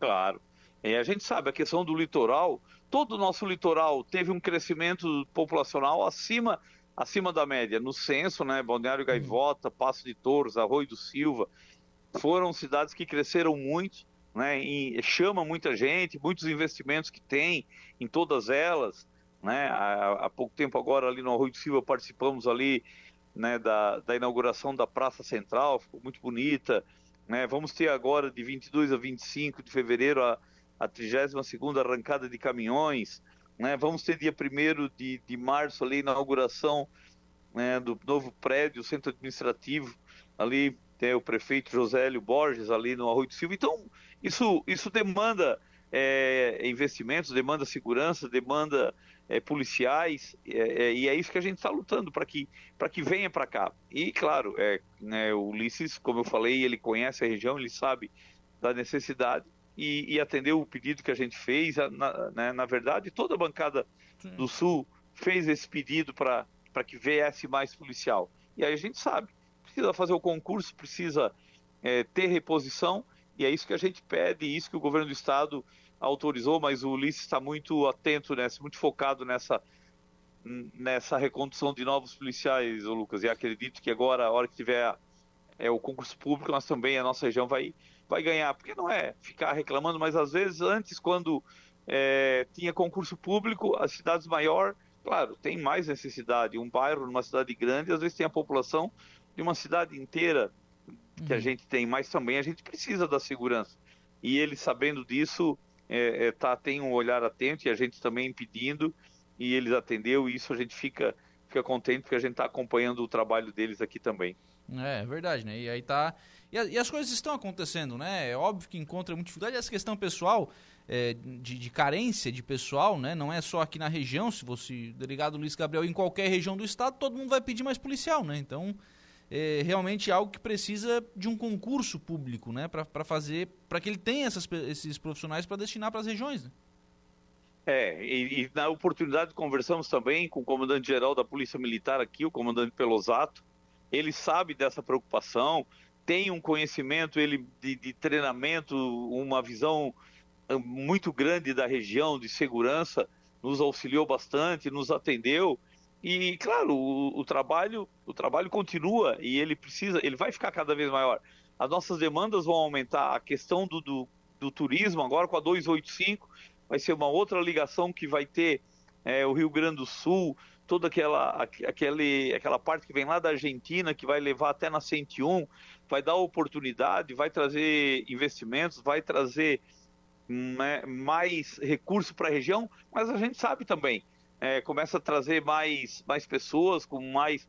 I: Claro. E a gente sabe a questão do litoral, todo o nosso litoral teve um crescimento populacional acima, acima da média. No censo, né, Balneário Gaivota, Passo de Torres, Arroio do Silva, foram cidades que cresceram muito, né, e chama muita gente, muitos investimentos que tem em todas elas, né, há, há pouco tempo agora ali no Arroio do Silva participamos ali, né, da, da inauguração da Praça Central, ficou muito bonita, né, vamos ter agora de 22 a 25 de fevereiro a a 32 arrancada de caminhões, né? Vamos ter dia 1 de, de março ali, inauguração né, do novo prédio, centro administrativo, ali tem o prefeito Josélio Borges ali no Arroio do Silva. Então, isso, isso demanda é, investimentos, demanda segurança, demanda é, policiais, é, é e é isso que a gente está lutando para que, que venha para cá. E, claro, é, né, o Ulisses, como eu falei, ele conhece a região, ele sabe da necessidade, e, e atendeu o pedido que a gente fez. Na, né, na verdade, toda a bancada Sim. do Sul fez esse pedido para que viesse mais policial. E aí a gente sabe, precisa fazer o concurso, precisa é, ter reposição, e é isso que a gente pede, e isso que o governo do estado autorizou, mas o Ulisses está muito atento, nessa, muito focado nessa, nessa recondução de novos policiais, Lucas, e acredito que agora, a hora que tiver é, o concurso público, nós também, a nossa região vai vai ganhar, porque não é ficar reclamando, mas às vezes antes, quando é, tinha concurso público, as cidades maiores, claro, tem mais necessidade. Um bairro numa cidade grande, às vezes tem a população de uma cidade inteira que uhum. a gente tem, mas também a gente precisa da segurança. E ele, sabendo disso, é, é, tá, tem um olhar atento e a gente também pedindo, e eles atendeu, e isso a gente fica, fica contente porque a gente está acompanhando o trabalho deles aqui também.
B: É, é verdade, né? E aí tá. E, a, e, as coisas estão acontecendo, né? É óbvio que encontra muita dificuldade. Essa questão pessoal, é, de, de, carência de pessoal, né? Não é só aqui na região. Se você, delegado Luiz Gabriel, em qualquer região do estado, todo mundo vai pedir mais policial, né? Então, é realmente algo que precisa de um concurso público, né? Para fazer, para que ele tenha essas, esses profissionais para destinar para as regiões, né?
I: É, e, e, na oportunidade conversamos também com o comandante-geral da Polícia Militar aqui, o comandante Pelosato, ele sabe dessa preocupação, tem um conhecimento ele de, de treinamento, uma visão ah, muito grande da região de segurança, nos auxiliou bastante, nos atendeu. E claro o, o, trabalho o trabalho continua e ele precisa ele vai ficar cada vez maior. As nossas demandas vão aumentar. A questão do, do, do turismo agora com a 285 vai ser uma outra ligação que vai ter é, o Rio Grande do Sul toda aquela, aquele, aquela parte que vem lá da Argentina, que vai levar até na 101, vai dar oportunidade, vai trazer investimentos, vai trazer né, mais recursos para a região, mas a gente sabe também, é, começa a trazer mais, mais pessoas com mais,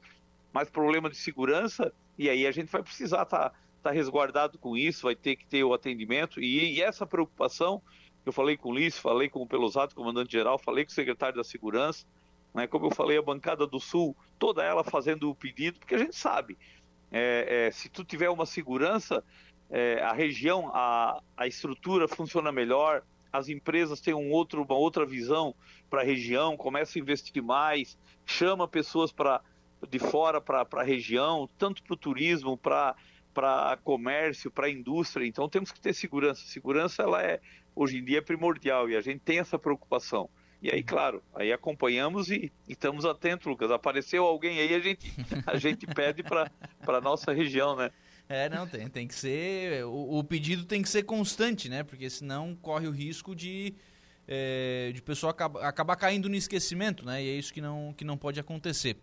I: mais problema de segurança, e aí a gente vai precisar estar tá, tá resguardado com isso, vai ter que ter o atendimento, e, e essa preocupação, eu falei com o Liz, falei com o Pelosato, comandante-geral, falei com o secretário da Segurança, né? Como eu falei, a bancada do Sul, toda ela fazendo o pedido, porque a gente sabe, é, é, se tu tiver uma segurança, é, a região, a, a estrutura funciona melhor, as empresas têm um outro, uma outra visão para a região, começa a investir mais, chama pessoas para de fora para a região, tanto para o turismo, para para comércio, para indústria. Então temos que ter segurança. Segurança ela é hoje em dia é primordial e a gente tem essa preocupação. E aí, claro, aí acompanhamos e, e estamos atentos, Lucas. Apareceu alguém aí, a gente, a gente pede para a nossa região, né?
B: É, não, tem, tem que ser. O, o, pedido tem que ser constante, né? Porque senão corre o risco de, é, de pessoa acabar, acabar caindo no esquecimento, né? E é isso que não, que não pode acontecer.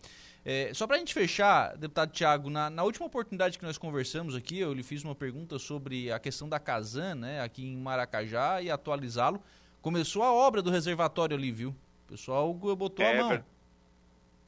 B: É, só para a gente fechar, deputado Tiago, na, na, última oportunidade que nós conversamos aqui, eu lhe fiz uma pergunta sobre a questão da Casan, né, aqui em Maracajá, e atualizá-lo. Começou a obra do reservatório ali, viu? O pessoal botou é, a mão.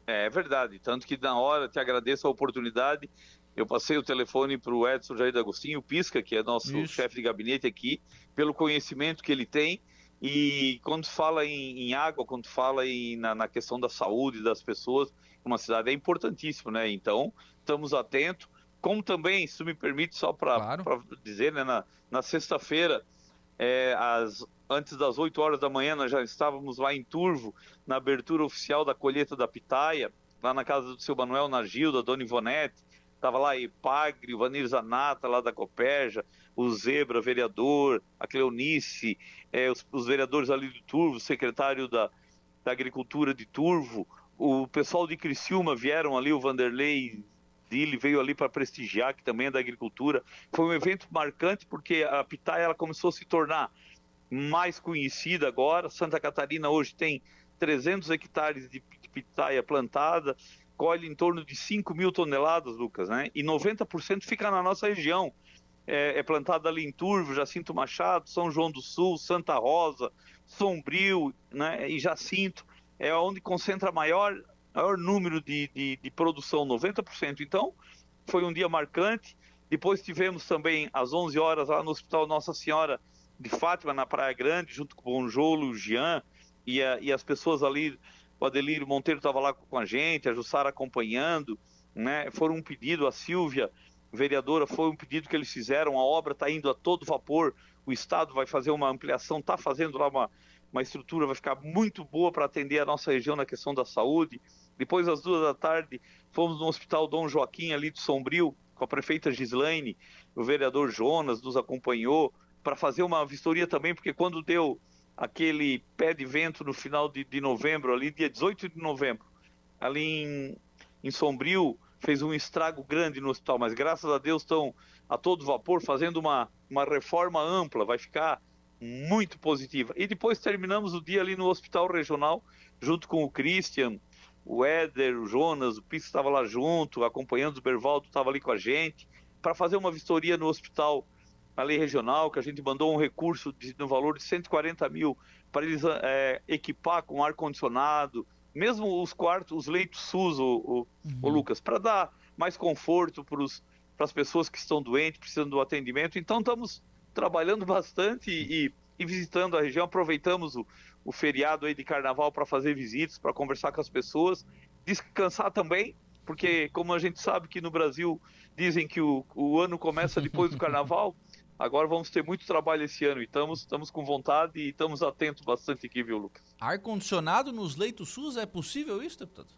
I: É, é verdade, tanto que na hora, te agradeço a oportunidade, eu passei o telefone para o Edson Jair Agostinho Pisca, que é nosso Isso. chefe de gabinete aqui, pelo conhecimento que ele tem, e quando fala em, em água, quando fala em, na, na, questão da saúde das pessoas, uma cidade é importantíssimo, né? Então, estamos atentos. Como também, se me permite, só para claro. dizer, né, na, na sexta-feira, é, antes das 8 horas da manhã, nós já estávamos lá em Turvo, na abertura oficial da colheita da pitaia, lá na casa do seu Manuel Nagil, da Dona Ivonete, estava lá Epagre, o Vanir Zanata, lá da Coperja, o Zebra, vereador, a Cleonice, é, os, os, vereadores ali do Turvo, o secretário da, da Agricultura de Turvo, o pessoal de Criciúma vieram ali, o Vanderlei Dili veio ali para prestigiar, que também é da agricultura. Foi um evento marcante porque a pitaia ela começou a se tornar mais conhecida agora. Santa Catarina hoje tem 300 hectares de pitaia plantada, colhe em torno de 5 mil toneladas, Lucas, né? E 90% fica na nossa região. É, é plantada ali em Turvo, Jacinto Machado, São João do Sul, Santa Rosa, Sombrio, né? E Jacinto é onde concentra maior maior número de, de, de produção, 90%. Então, foi um dia marcante. Depois tivemos também às 11 horas lá no Hospital Nossa Senhora de Fátima, na Praia Grande, junto com o Bonjolo, o Jean e, a, e as pessoas ali. O Adelírio Monteiro estava lá com a gente, a Jussara acompanhando. Né? Foram um pedido, a Silvia, vereadora, foi um pedido que eles fizeram. A obra está indo a todo vapor. O Estado vai fazer uma ampliação, está fazendo lá uma, uma estrutura, vai ficar muito boa para atender a nossa região na questão da saúde. Depois, às duas da tarde, fomos no Hospital Dom Joaquim, ali de Sombrio, com a prefeita Gislaine, o vereador Jonas nos acompanhou para fazer uma vistoria também, porque quando deu aquele pé de vento no final de, de novembro, ali, dia 18 de novembro, ali em, em Sombrio, fez um estrago grande no hospital, mas graças a Deus estão a todo vapor fazendo uma, uma reforma ampla, vai ficar muito positiva. E depois terminamos o dia ali no hospital regional, junto com o Christian, o Éder, o Jonas, o Pix estava lá junto, acompanhando o Bervaldo, estava ali com a gente, para fazer uma vistoria no hospital ali regional, que a gente mandou um recurso de, no valor de 140 mil para eles é, equipar com ar-condicionado, mesmo os quartos, os leitos SUS, o, o, uhum. o Lucas, para dar mais conforto para as pessoas que estão doentes, precisando do atendimento. Então estamos trabalhando bastante e, e visitando a região, aproveitamos o, o feriado aí de carnaval para fazer visitas, para conversar com as pessoas, descansar também, porque como a gente sabe que no Brasil dizem que o, o ano começa depois do carnaval, agora vamos ter muito trabalho esse ano e estamos, estamos com vontade e estamos atentos bastante aqui, viu, Lucas?
B: Ar-condicionado nos leitos SUS, é possível isso, deputado?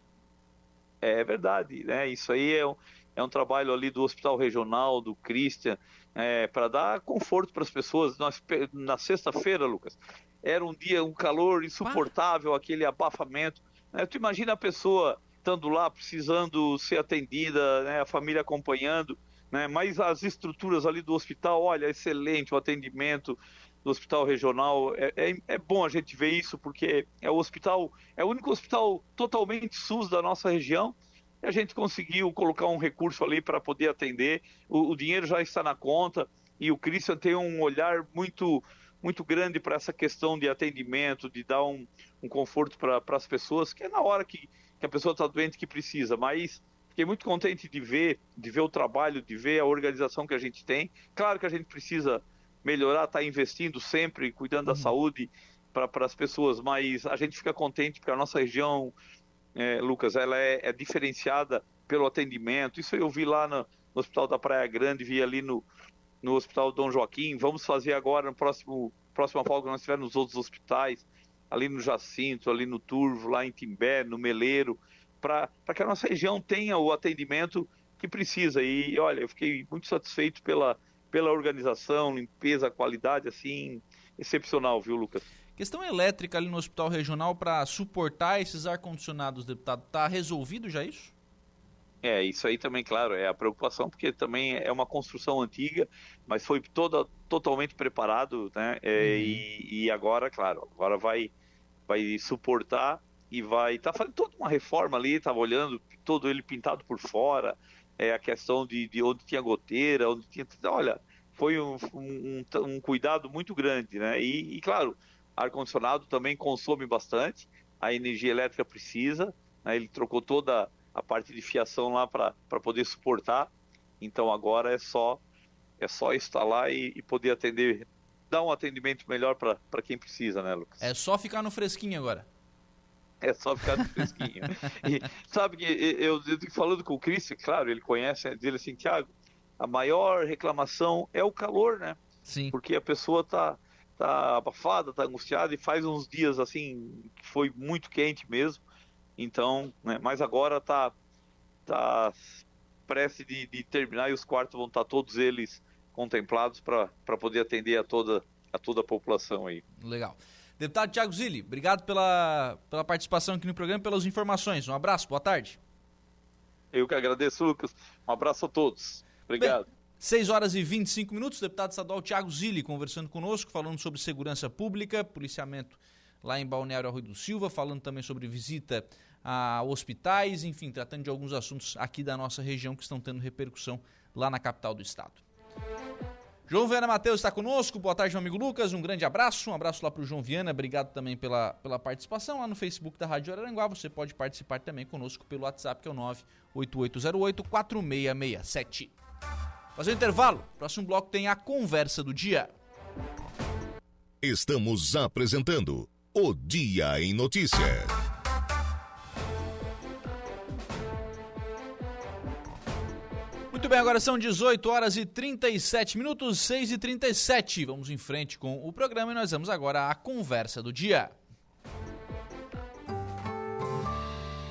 I: É verdade, né? Isso aí é um, é um trabalho ali do Hospital Regional, do Christian, é, para dar conforto para as pessoas. Nós, na sexta-feira, Lucas, era um dia, um calor insuportável, aquele abafamento. Né? Tu imagina a pessoa estando lá, precisando ser atendida, né? a família acompanhando, né? mas as estruturas ali do hospital, olha, excelente o atendimento do hospital regional. É, é, é, bom a gente ver isso, porque é o hospital, é o único hospital totalmente SUS da nossa região. E a gente conseguiu colocar um recurso ali para poder atender. O, o dinheiro já está na conta e o Christian tem um olhar muito muito grande para essa questão de atendimento, de dar um, um conforto para as pessoas, que é na hora que, que a pessoa está doente que precisa. Mas fiquei muito contente de ver, de ver o trabalho, de ver a organização que a gente tem. Claro que a gente precisa melhorar, está investindo sempre, cuidando uhum. da saúde para as pessoas, mas a gente fica contente porque a nossa região, é, Lucas, ela é, é, diferenciada pelo atendimento. Isso eu vi lá no, no Hospital da Praia Grande, vi ali no, no Hospital Dom Joaquim, vamos fazer agora no próximo próxima folga nós tivermos nos outros hospitais, ali no Jacinto, ali no Turvo, lá em Timbé, no Meleiro, para que a nossa região tenha o atendimento que precisa. E olha, eu fiquei muito satisfeito pela, pela organização, limpeza, qualidade, assim, excepcional, viu, Lucas?
B: Questão elétrica ali no hospital regional para suportar esses ar-condicionados, deputado, está resolvido já isso?
I: É, isso aí também, claro, é a preocupação, porque também é uma construção antiga, mas foi toda, totalmente preparado, né? É, uhum. e, e, agora, claro, agora vai, vai suportar e vai tá fazendo toda uma reforma ali, estava olhando todo ele pintado por fora, é a questão de, de onde tinha goteira, onde tinha, olha, foi um, um, um cuidado muito grande, né? E, e claro, ar condicionado também consome bastante, a energia elétrica precisa, né? ele trocou toda a parte de fiação lá para poder suportar, então agora é só é só instalar e, e poder atender, dar um atendimento melhor para quem precisa, né, Lucas?
B: É só ficar no fresquinho agora.
I: É só ficar no fresquinho. e, sabe que eu, eu, falando com o Cristian, claro, ele conhece, dele assim, Thiago, a maior reclamação é o calor, né?
B: Sim.
I: Porque a pessoa tá, tá abafada, tá angustiada e faz uns dias assim que foi muito quente mesmo. Então, né, mas agora tá, tá prestes de, de terminar e os quartos vão estar tá todos eles contemplados para poder atender a toda, a toda a população aí.
B: Legal. Deputado Tiago Zilli, obrigado pela, pela participação aqui no programa e pelas informações. Um abraço, boa tarde.
I: Eu que agradeço, Lucas. Um abraço a todos. Obrigado. Bem,
B: 6 horas e 25 minutos, deputado estadual Tiago Zilli conversando conosco, falando sobre segurança pública, policiamento lá em Balneário Arroio do Silva, falando também sobre visita a hospitais, enfim, tratando de alguns assuntos aqui da nossa região que estão tendo repercussão lá na capital do estado. João Viana Matheus está conosco. Boa tarde, meu amigo Lucas. Um grande abraço. Um abraço lá para o João Viana. Obrigado também pela, pela participação lá no Facebook da Rádio Araranguá. Você pode participar também conosco pelo WhatsApp, que é o 98808-4667. Fazer um intervalo. Próximo bloco tem a conversa do dia.
A: Estamos apresentando o Dia em Notícia.
B: Muito bem, agora são 18 horas e 37 minutos, 6 e 37. Vamos em frente com o programa e nós vamos agora à conversa do dia.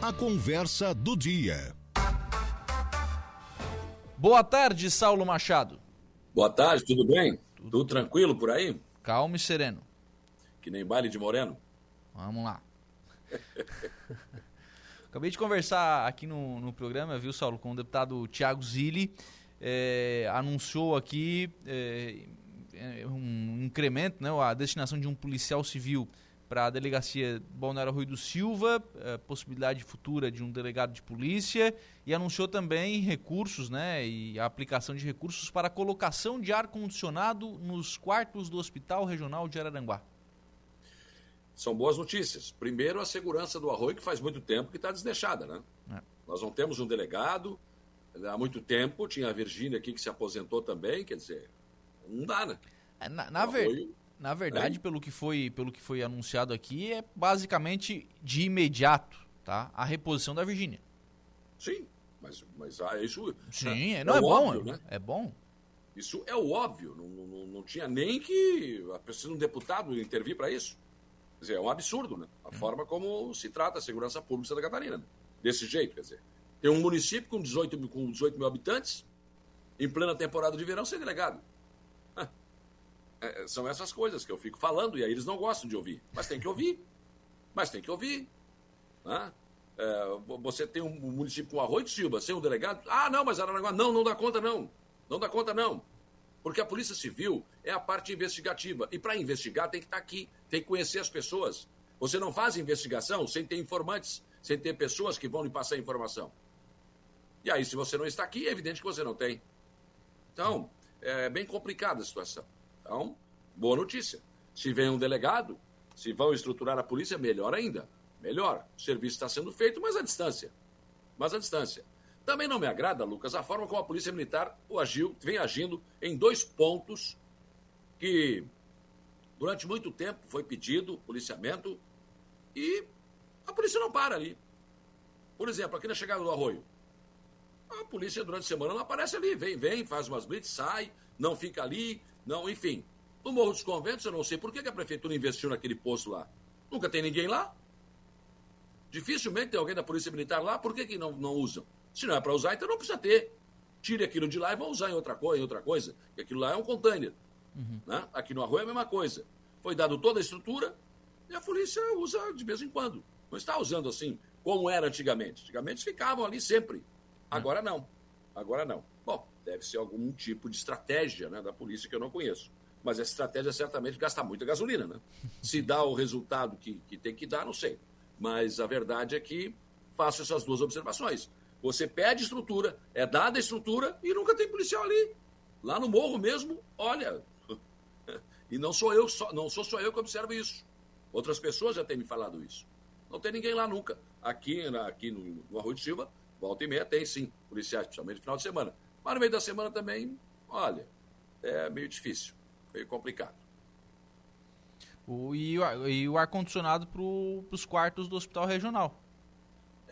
A: A conversa do dia.
B: Boa tarde, Saulo Machado.
J: Boa tarde, tudo bem? Tudo, tudo tranquilo por aí?
B: Calmo e sereno.
J: Que nem baile de moreno?
B: Vamos lá. Acabei de conversar aqui no, no programa, viu, Saulo, com o deputado Tiago Zilli. É, anunciou aqui é, é, um incremento, né, a destinação de um policial civil para a delegacia Balneário Rui do Silva, é, possibilidade futura de um delegado de polícia e anunciou também recursos, né, e a aplicação de recursos para a colocação de ar condicionado nos quartos do Hospital Regional de Araranguá
J: são boas notícias. Primeiro, a segurança do Arroio, que faz muito tempo que está desdeixada, né? É. Nós não temos um delegado, há muito tempo, tinha a Virgínia aqui que se aposentou também, quer dizer, não dá, né?
B: É, na, na, ver, na verdade, é. pelo, que foi, pelo que foi anunciado aqui, é basicamente de imediato, tá? A reposição da Virgínia.
J: Sim, mas, mas ah, isso...
B: Sim, é, não, é, é bom, óbvio, né? é bom.
J: Isso é o óbvio, não, não, não tinha nem que... Precisa de um deputado intervir para isso. Quer dizer, é um absurdo, né? A hum. forma como se trata a segurança pública de Santa Catarina. Né? Desse jeito, quer dizer. Tem um município com 18, mil, com 18 mil habitantes, em plena temporada de verão, sem delegado. É, são essas coisas que eu fico falando e aí eles não gostam de ouvir. Mas tem que ouvir. Mas tem que ouvir. Né? É, você tem um município com Arroio de Silva, sem um delegado. Ah, não, mas Aranaguá, não, não dá conta, não. Não dá conta, não. Porque a Polícia Civil é a parte investigativa. E para investigar tem que estar tá aqui, tem que conhecer as pessoas. Você não faz investigação sem ter informantes, sem ter pessoas que vão lhe passar informação. E aí, se você não está aqui, é evidente que você não tem. Então, é bem complicada a situação. Então, boa notícia. Se vem um delegado, se vão estruturar a polícia, melhor ainda. Melhor. O serviço está sendo feito, mas à distância. Mas à distância. Também não me agrada, Lucas, a forma como a Polícia Militar agiu, vem agindo em dois pontos que durante muito tempo foi pedido policiamento e a polícia não para ali. Por exemplo, aqui na chegada do arroio. A polícia durante a semana não aparece ali, vem, vem, faz umas blitz, sai, não fica ali, não, enfim. No Morro dos Conventos, eu não sei por que a prefeitura investiu naquele posto lá. Nunca tem ninguém lá. Dificilmente tem alguém da Polícia Militar lá, por que, que não, não usam? Se não é para usar, então não precisa ter. Tire aquilo de lá e vão usar em outra coisa, em outra coisa. Porque aquilo lá é um container. Uhum. Né? Aqui no arroio é a mesma coisa. Foi dado toda a estrutura e a polícia usa de vez em quando. Não está usando assim como era antigamente. Antigamente ficavam ali sempre. Agora não. Agora não. Deve ser algum tipo de estratégia né, da polícia que eu não conheço. Mas essa estratégia certamente gasta muita gasolina, né? Se dá o resultado que, que tem que dar, não sei. Mas a verdade é que faço essas duas observações. Você pede estrutura, é dada estrutura e nunca tem policial ali. Lá no morro mesmo, olha. E não sou eu, só, não sou só eu que observo isso. Outras pessoas já têm me falado isso. Não tem ninguém lá nunca. Aqui, aqui no, no Arroio de Silva, volta e meia tem sim, policiais, principalmente no final de semana. Mas no meio da semana também, olha, é meio difícil, meio complicado.
B: O, e, o, e o ar-condicionado para os quartos do hospital regional.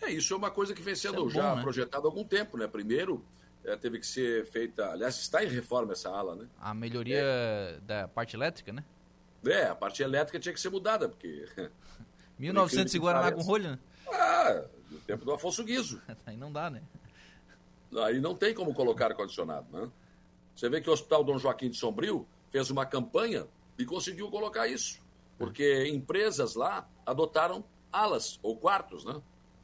J: É, isso é uma coisa que vem sendo é já né? projetado há algum tempo, né? Primeiro, é, teve que ser feita. Aliás, está em reforma essa ala, né?
B: A melhoria é. da parte elétrica, né?
J: É, a parte elétrica tinha que ser mudada, porque.
B: 1900 e Guaraná com rolha, né?
J: Ah, no tempo do Afonso Guizo.
B: Aí não dá, né?
J: Aí não tem como colocar ar-condicionado, né? Você vê que o Hospital Dom Joaquim de Sombrio fez uma campanha e conseguiu colocar isso. Porque empresas lá adotaram alas ou quartos, né?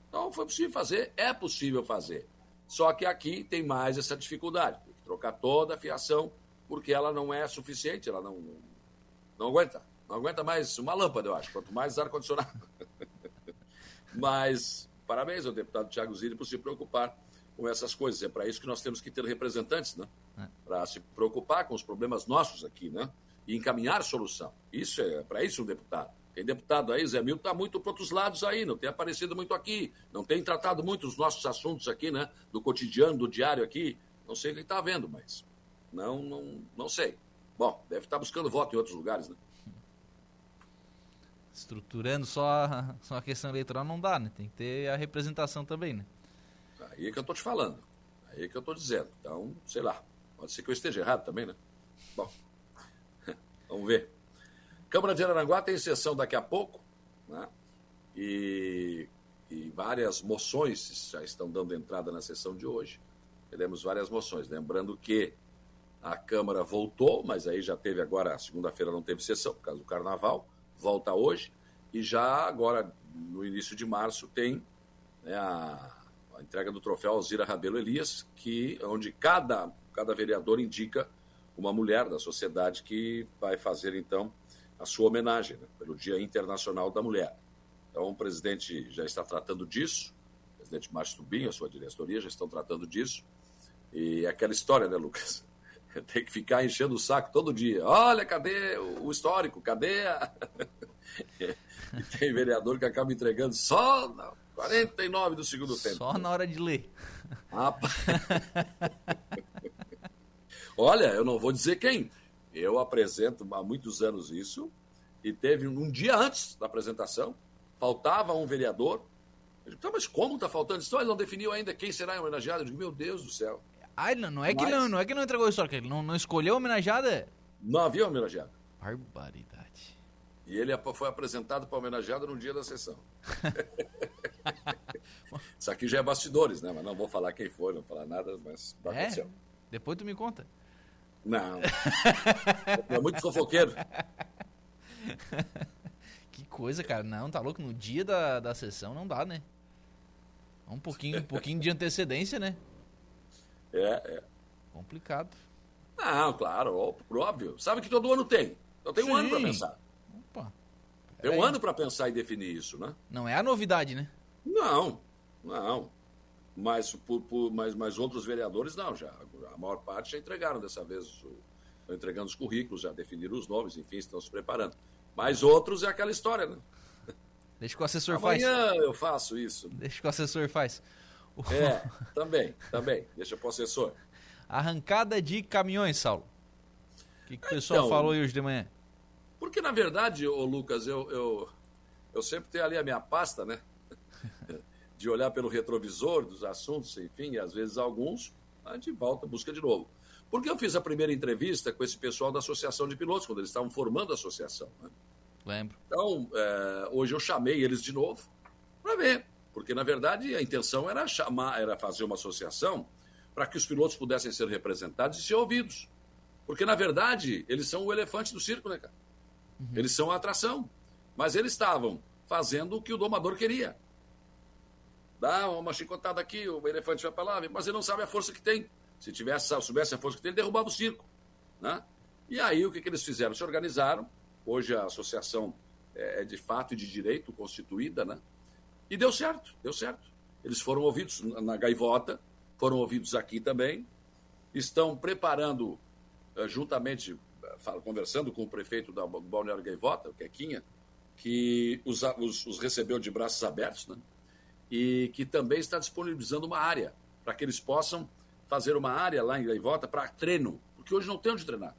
J: Então foi possível fazer, é possível fazer. Só que aqui tem mais essa dificuldade. Tem que trocar toda a fiação, porque ela não é suficiente, ela não, não aguenta. Não aguenta mais uma lâmpada, eu acho, quanto mais ar-condicionado. Mas parabéns ao deputado Tiago Zilli por se preocupar com essas coisas. É para isso que nós temos que ter representantes, né? É. Para se preocupar com os problemas nossos aqui, né? E encaminhar solução. Isso é para isso um deputado. Tem deputado aí, Zé Milton, está muito para outros lados aí, não tem aparecido muito aqui, não tem tratado muito os nossos assuntos aqui, né? Do cotidiano, do diário aqui. Não sei o que está vendo, mas não, não, não sei. Bom, deve estar tá buscando voto em outros lugares, né?
B: Estruturando só, só a questão eleitoral não dá, né? Tem que ter a representação também, né?
J: Aí é que eu estou te falando. Aí é que eu estou dizendo. Então, sei lá. Pode ser que eu esteja errado também, né? Bom, vamos ver. Câmara de Araranguá tem sessão daqui a pouco, né? E, e várias moções já estão dando entrada na sessão de hoje. Teremos várias moções. Lembrando que a Câmara voltou, mas aí já teve agora, segunda-feira não teve sessão, por causa do carnaval, volta hoje, e já agora, no início de março, tem né, a, a, entrega do troféu Alzira Rabelo Elias, que, onde cada, cada vereador indica uma mulher da sociedade que vai fazer, então, a sua homenagem, né, pelo Dia Internacional da Mulher. Então, o presidente já está tratando disso, o presidente Márcio Tubinho, a sua diretoria, já estão tratando disso. E é aquela história, né, Lucas? Tem que ficar enchendo o saco todo dia. Olha, cadê o histórico? Cadê a. tem vereador que acaba entregando só 49 do segundo tempo.
B: Só na hora de ler.
J: Olha, eu não vou dizer quem, eu apresento há muitos anos isso, e teve um dia antes da apresentação, faltava um vereador. Eu digo, tá, mas como está faltando isso? Ele não definiu ainda quem será homenageado. Eu digo, meu Deus do céu.
B: Ah, não, não é, mas... que não, não é que não entregou a história, ele não, não escolheu homenageada?
J: Não havia homenageado.
B: Barbaridade.
J: E ele foi apresentado para homenageado no dia da sessão. Isso aqui já é bastidores, né? Mas não vou falar quem foi, não vou falar nada, mas
B: é? Depois tu me conta.
J: Não. é muito fofoqueiro.
B: Que coisa, cara. Não, tá louco? No dia da, da sessão não dá, né? Um pouquinho, um pouquinho de antecedência, né?
J: É, é.
B: Complicado.
J: Não, claro, óbvio. Sabe que todo ano tem. Então tem Sim. um ano para pensar. Opa. Tem um ano para pensar e definir isso, né?
B: Não é a novidade, né?
J: Não, não. Mas, por, por, mas, mas outros vereadores não, já. A maior parte já entregaram dessa vez, estão entregando os currículos, já definiram os nomes, enfim, estão se preparando. Mas outros é aquela história, né?
B: Deixa que o assessor
J: Amanhã
B: faz.
J: Amanhã eu faço isso.
B: Deixa que o assessor faz.
J: É, também, também. Deixa pro assessor.
B: Arrancada de caminhões, Saulo. O que, que o pessoal então, falou hoje de manhã?
J: Porque, na verdade, ô Lucas, eu, eu, eu sempre tenho ali a minha pasta, né? De olhar pelo retrovisor dos assuntos, enfim, e às vezes alguns, a gente volta, busca de novo. Porque eu fiz a primeira entrevista com esse pessoal da Associação de Pilotos, quando eles estavam formando a associação. Né?
B: Lembro.
J: Então, é, hoje eu chamei eles de novo para ver, porque na verdade a intenção era chamar, era fazer uma associação para que os pilotos pudessem ser representados e ser ouvidos. Porque na verdade eles são o elefante do circo, né, cara? Uhum. Eles são a atração. Mas eles estavam fazendo o que o domador queria dá uma chicotada aqui, o elefante vai para lá, mas ele não sabe a força que tem. Se tivesse, soubesse a força que tem, ele derrubava o circo. Né? E aí o que, que eles fizeram? Se organizaram. Hoje a associação é, é de fato e de direito constituída, né? E deu certo, deu certo. Eles foram ouvidos na Gaivota, foram ouvidos aqui também, estão preparando, eh, juntamente, eh, conversando com o prefeito da Balneário Gaivota, o Quequinha, que os, os, os recebeu de braços abertos, né? E que também está disponibilizando uma área para que eles possam fazer uma área lá em Gaivota para treino, porque hoje não tem onde treinar.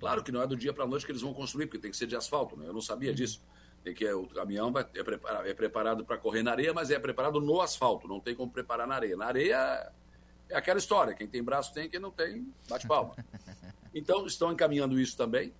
J: Claro que não é do dia para a noite que eles vão construir, porque tem que ser de asfalto, né? eu não sabia uhum. disso. Tem que o caminhão é, preparado, é preparado para correr na areia, mas é preparado no asfalto, não tem como preparar na areia. Na areia é aquela história, quem tem braço tem, quem não tem, bate palma. Então, estão encaminhando isso também.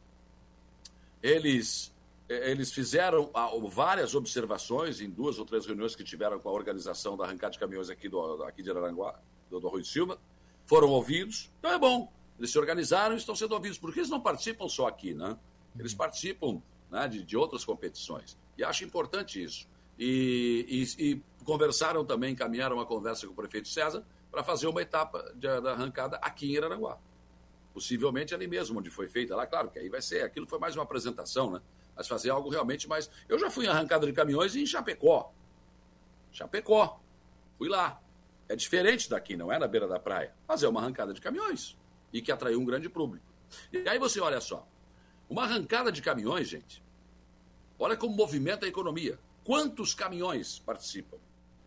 J: Eles é, eles fizeram ah, várias observações em duas ou três reuniões que tiveram com a organização da arrancada de caminhões aqui, do, aqui de Araranguá, do, do de Silva, foram ouvidos. Então é bom, eles se organizaram e estão sendo ouvidos, porque eles não participam só aqui, né? Eles participam né, de, de outras competições. E acho importante isso. E, e, e conversaram também, encaminharam uma conversa com o prefeito César para fazer uma etapa da arrancada aqui em Araranguá. Possivelmente ali mesmo, onde foi feita lá, claro que aí vai ser, aquilo foi mais uma apresentação, né? mas fazer algo realmente mais. Eu já fui em arrancada de caminhões em Chapecó. Chapecó. Fui lá. É diferente daqui, não é na beira da praia. Mas é uma arrancada de caminhões. E que atraiu um grande público. E aí você olha só. Uma arrancada de caminhões, gente. Olha como movimenta a economia. Quantos caminhões participam?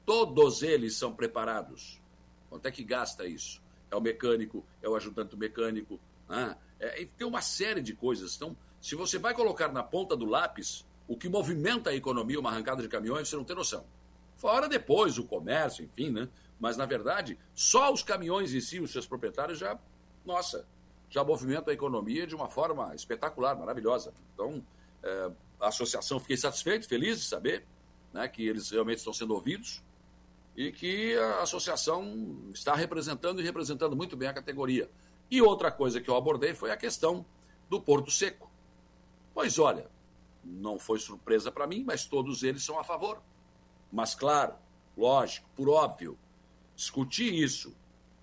J: Todos eles são preparados. Quanto é que gasta isso? É o mecânico, é o ajudante mecânico. Né? É, tem uma série de coisas. Então, se você vai colocar na ponta do lápis o que movimenta a economia, uma arrancada de caminhões, você não tem noção. Fora depois o comércio, enfim, né? Mas, na verdade, só os caminhões em si, os seus proprietários, já, nossa, já movimentam a economia de uma forma espetacular, maravilhosa. Então, é, a associação, fiquei satisfeito, feliz de saber né, que eles realmente estão sendo ouvidos e que a associação está representando e representando muito bem a categoria. E outra coisa que eu abordei foi a questão do Porto Seco. Pois olha, não foi surpresa para mim, mas todos eles são a favor. Mas, claro, lógico, por óbvio, discutir isso,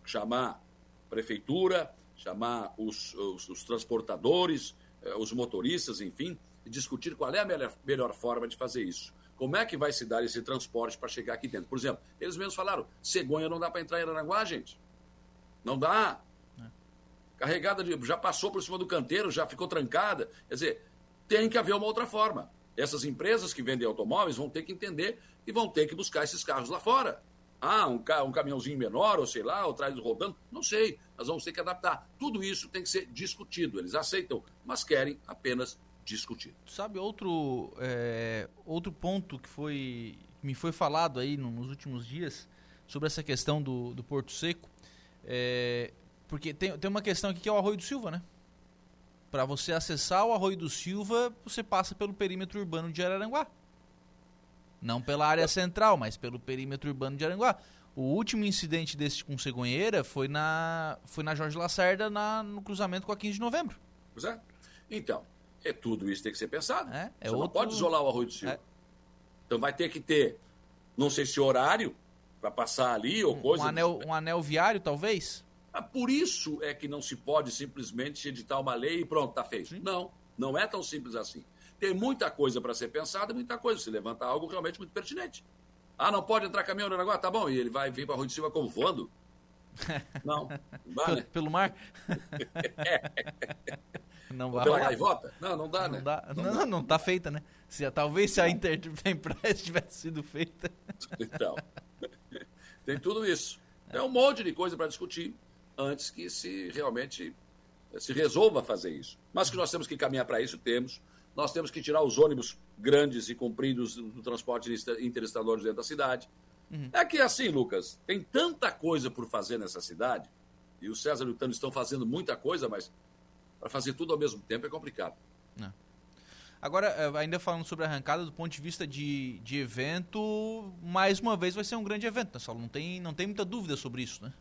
J: chamar prefeitura, chamar os, os, os transportadores, eh, os motoristas, enfim, e discutir qual é a melhor, melhor forma de fazer isso. Como é que vai se dar esse transporte para chegar aqui dentro? Por exemplo, eles mesmos falaram: cegonha não dá para entrar em Aranaguá, gente. Não dá. É. Carregada de, já passou por cima do canteiro, já ficou trancada. Quer dizer, tem que haver uma outra forma. Essas empresas que vendem automóveis vão ter que entender e vão ter que buscar esses carros lá fora. Ah, um, ca um caminhãozinho menor, ou sei lá, ou traz rodando, não sei. Nós vamos ter que adaptar. Tudo isso tem que ser discutido. Eles aceitam, mas querem apenas discutir.
B: Sabe outro, é, outro ponto que foi me foi falado aí nos últimos dias sobre essa questão do, do Porto Seco? É, porque tem, tem uma questão aqui que é o Arroio do Silva, né? Para você acessar o Arroio do Silva, você passa pelo perímetro urbano de Araranguá. Não pela área central, mas pelo perímetro urbano de Araranguá. O último incidente desse com cegonheira foi na, foi na Jorge Lacerda, na, no cruzamento com a 15 de novembro.
J: Pois é. Então, é tudo isso tem que ser pensado.
B: É, é
J: Você
B: outro...
J: não pode isolar o Arroio do Silva. É. Então vai ter que ter, não sei se horário, para passar ali ou coisa.
B: Um anel, um anel viário, talvez?
J: Ah, por isso é que não se pode simplesmente editar uma lei e pronto, está feito. Sim. Não, não é tão simples assim. Tem muita coisa para ser pensada, muita coisa. Se levanta algo realmente muito pertinente. Ah, não pode entrar caminhão no Aranaguá? Tá bom, e ele vai vir para a Rua de Silva como voando? Não, dá, né?
B: Pelo mar?
J: Não vai. Pela gaivota? Não, não dá,
B: não
J: né?
B: Dá. Não, não, não, tá feita, né? Se, talvez se a Interpress tivesse sido feita.
J: Então, tem tudo isso. É um monte de coisa para discutir antes que se realmente eh, se resolva fazer isso. Mas que nós temos que caminhar para isso, temos. Nós temos que tirar os ônibus grandes e compridos do transporte interestadual dentro da cidade. Uhum. É que assim, Lucas, tem tanta coisa por fazer nessa cidade, e o César e o Tano estão fazendo muita coisa, mas para fazer tudo ao mesmo tempo é complicado.
B: Não. Agora, eh, ainda falando sobre a arrancada, do ponto de vista de, de evento, mais uma vez vai ser um grande evento, né, Saulo? Não tem, não tem muita dúvida sobre isso, né?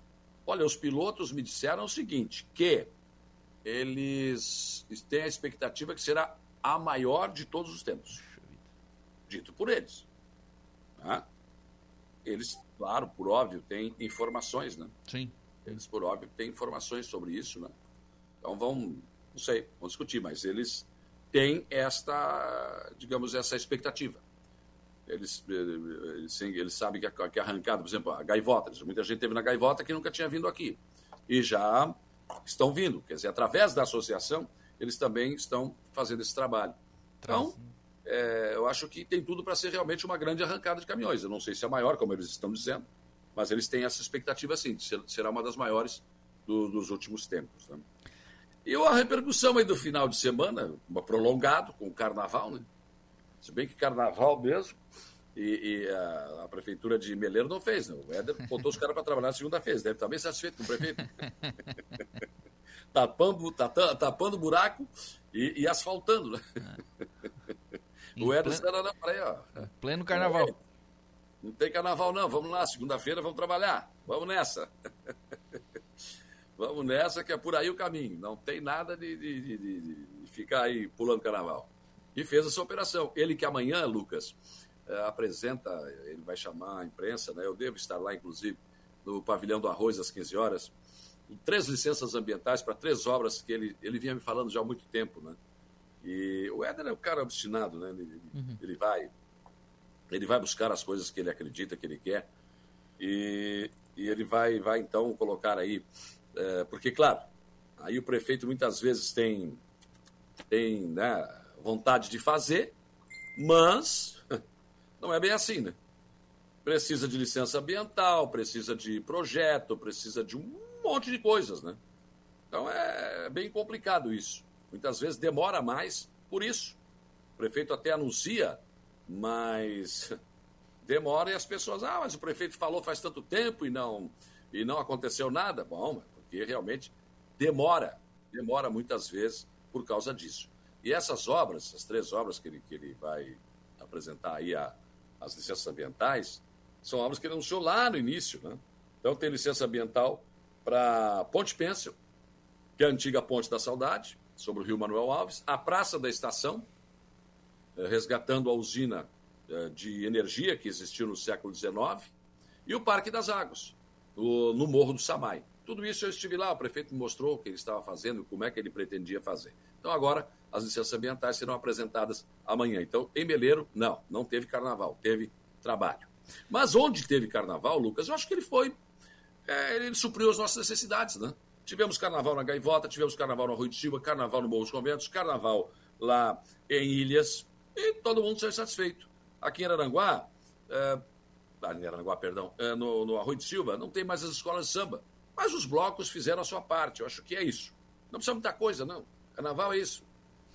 J: Olha, os pilotos me disseram o seguinte, que eles têm a expectativa que será a maior de todos os tempos. Dito por eles. Né? Eles, claro, por óbvio, têm informações, né?
B: Sim.
J: Eles, por óbvio, têm informações sobre isso, né? Então vão, não sei, vão discutir, mas eles têm esta, digamos, essa expectativa. eles, eles, eles sabem que a, que a arrancada, por exemplo, a gaivota, muita gente teve na gaivota que nunca tinha vindo aqui. E já estão vindo, quer dizer, através da associação, eles também estão fazendo esse trabalho. Então, é, eu acho que tem tudo para ser realmente uma grande arrancada de caminhões. Eu não sei se é maior, como eles estão dizendo, mas eles têm essa expectativa, sim, de ser, será uma das maiores do, dos últimos tempos. Né? E a repercussão aí do final de semana, prolongado com o carnaval, né? Se bem que carnaval mesmo, e, e a, a, prefeitura de Meleiro não fez, né? O Éder botou os caras para trabalhar na segunda-feira. Deve estar bem satisfeito com o prefeito. tapando, tapando, tapando buraco e, e asfaltando, né? o Éder está na praia, ó.
B: Pleno carnaval.
J: Não tem carnaval, não. Vamos lá, segunda-feira vamos trabalhar. Vamos nessa. Vamos nessa, que é por aí o caminho. Não tem nada de, de, de, de ficar aí pulando carnaval. E fez essa operação. Ele que amanhã, Lucas, é, apresenta, ele vai chamar a imprensa, né? eu devo estar lá, inclusive, no Pavilhão do Arroz, às 15 horas, com três licenças ambientais para três obras que ele, ele vinha me falando já há muito tempo. Né? E o Éder é um cara obstinado, né? ele, uhum. ele vai ele vai buscar as coisas que ele acredita que ele quer e, e ele vai, vai então colocar aí, é, porque claro, aí o prefeito muitas vezes tem, tem né, vontade de fazer, mas não é bem assim, né? Precisa de licença ambiental, precisa de projeto, precisa de um monte de coisas, né? Então é bem complicado isso. Muitas vezes demora mais por isso. O prefeito até anuncia, mas demora e as pessoas, ah, mas o prefeito falou faz tanto tempo e não e não aconteceu nada. Bom, porque realmente demora, demora muitas vezes por causa disso. E essas obras, as três obras que ele, que ele vai apresentar aí a, as licenças ambientais, são obras que ele anunciou lá no início. Né? Então, tem licença ambiental para Ponte Pêncil, que é a antiga Ponte da Saudade, sobre o Rio Manuel Alves, a Praça da Estação, eh, resgatando a usina eh, de energia que existiu no século XIX, e o Parque das Águas, no Morro do Samai. Tudo isso eu estive lá, o prefeito me mostrou o que ele estava fazendo, como é que ele pretendia fazer. Então, agora, as licenças ambientais serão apresentadas amanhã. Então, em Meleiro, não, não teve carnaval, teve trabalho. Mas onde teve carnaval, Lucas, eu acho que ele foi. É, ele supriu as nossas necessidades, né? Tivemos carnaval na Gaivota, tivemos carnaval no Rui de Silva, carnaval no Morro dos Conventos, carnaval lá em Ilhas, e todo mundo saiu satisfeito. Aqui em Aranguá, é, ah, em perdão, é, no, no Arroio de Silva, não tem mais as escolas de samba. Mas os blocos fizeram a sua parte, eu acho que é isso. Não precisa muita coisa, não. Carnaval é isso.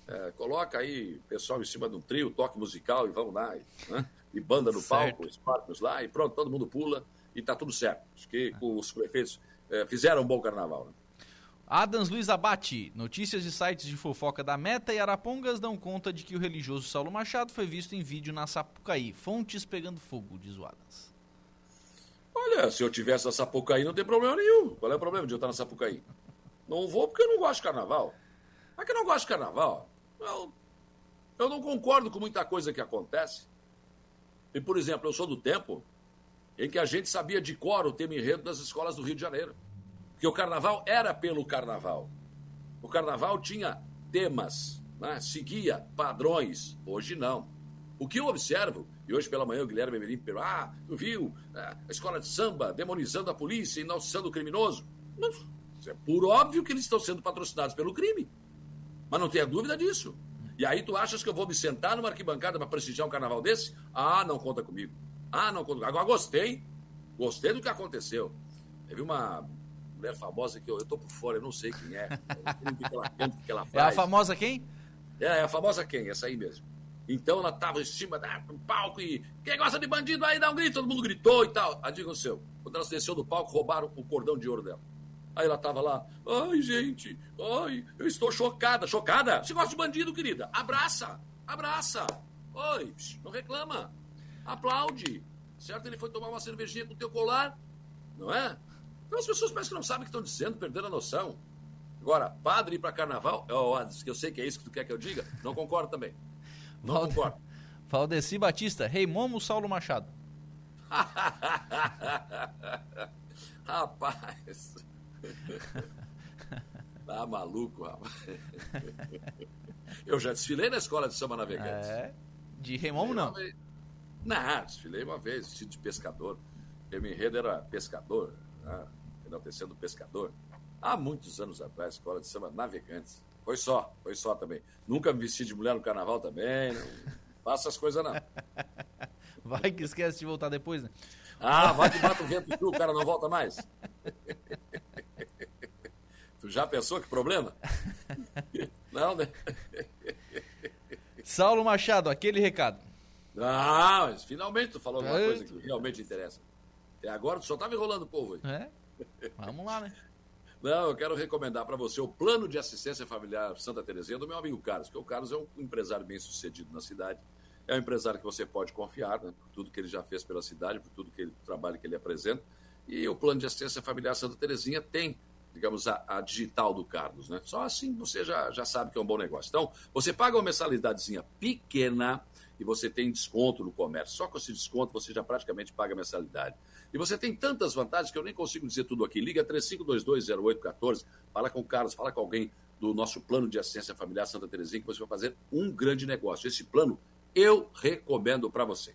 J: É, coloca aí o pessoal em cima de um trio, toque musical e vamos lá. E, né? e banda no certo. palco, palcos lá, e pronto, todo mundo pula e tá tudo certo. Acho que os prefeitos é, fizeram um bom carnaval. Né?
B: Adams Luiz Abate, notícias de sites de fofoca da Meta e Arapongas dão conta de que o religioso Saulo Machado foi visto em vídeo na Sapucaí. Fontes pegando fogo, diz o Adams.
J: Olha, se eu tivesse na Sapucaí não tem problema nenhum. Qual é o problema de eu estar na Sapucaí? Não vou porque eu não gosto de carnaval. Mas que eu não gosto de carnaval? Eu, eu não concordo com muita coisa que acontece. E, por exemplo, eu sou do tempo em que a gente sabia de cor o tema enredo das escolas do Rio de Janeiro. Porque o carnaval era pelo carnaval. O carnaval tinha temas, né? seguia padrões. Hoje não. O que eu observo, e hoje pela manhã o Guilherme Emerim perguntou, ah, tu viu é, a escola de samba demonizando a polícia e sendo o criminoso? Não, é por óbvio que eles estão sendo patrocinados pelo crime. Mas não tenha dúvida disso. E aí tu achas que eu vou me sentar numa arquibancada para prestigiar um carnaval desse? Ah, não conta comigo. Ah, não conta comigo. Agora gostei. Gostei do que aconteceu. Teve uma mulher famosa que eu, eu tô por fora, eu não sei quem é. Eu não sei o que ela canta, o que ela faz.
B: É a famosa quem?
J: É, é a famosa quem? Essa aí mesmo. Então ela tava em cima do palco e quem gosta de bandido aí dá um grito, todo mundo gritou e tal. Aí diga o seu, quando ela desceu do palco, roubaram o cordão de ouro dela. Aí ela tava lá, ai gente, ai, eu estou chocada, chocada? Você gosta de bandido, querida? Abraça, abraça. Oi, não reclama, aplaude. Certo? Ele foi tomar uma cervejinha com o teu colar, não é? Então as pessoas parecem que não sabem o que estão dizendo, perderam a noção. Agora, padre ir para carnaval, que eu sei que é isso que tu quer que eu diga, não concordo também. Não Valde... concordo.
B: Valdeci Batista, Rei Momo Saulo Machado.
J: Rapaz. Tá maluco, rapaz. Eu já desfilei na escola de samba navegante.
B: É. De Remomo, não?
J: Não, desfilei uma vez, vestido de pescador. Meu enredo era pescador, né? enaltecendo pescador. Há muitos anos atrás, escola de samba Navegantes. Foi só, foi só também. Nunca me vesti de mulher no carnaval também. Não faço essas coisas, não.
B: Vai que esquece de voltar depois, né?
J: Ah, vai que bate o vento sul, o cara não volta mais. tu já pensou que problema? Não, né?
B: Saulo Machado, aquele recado.
J: Ah, mas finalmente tu falou alguma coisa que realmente interessa. Até agora tu só estava enrolando o povo aí.
B: É? Vamos lá, né?
J: Não, eu quero recomendar para você o plano de assistência familiar Santa Terezinha do meu amigo Carlos, que o Carlos é um empresário bem sucedido na cidade. É um empresário que você pode confiar, né, por tudo que ele já fez pela cidade, por tudo que ele, trabalho que ele apresenta. E o plano de assistência familiar Santa Terezinha tem, digamos, a, a digital do Carlos, né? Só assim você já, já sabe que é um bom negócio. Então, você paga uma mensalidadezinha pequena e você tem desconto no comércio. Só com esse desconto você já praticamente paga a mensalidade. E você tem tantas vantagens que eu nem consigo dizer tudo aqui. Liga 35220814, fala com o Carlos, fala com alguém do nosso plano de assistência familiar Santa Terezinha, que você vai fazer um grande negócio. Esse plano eu recomendo para você.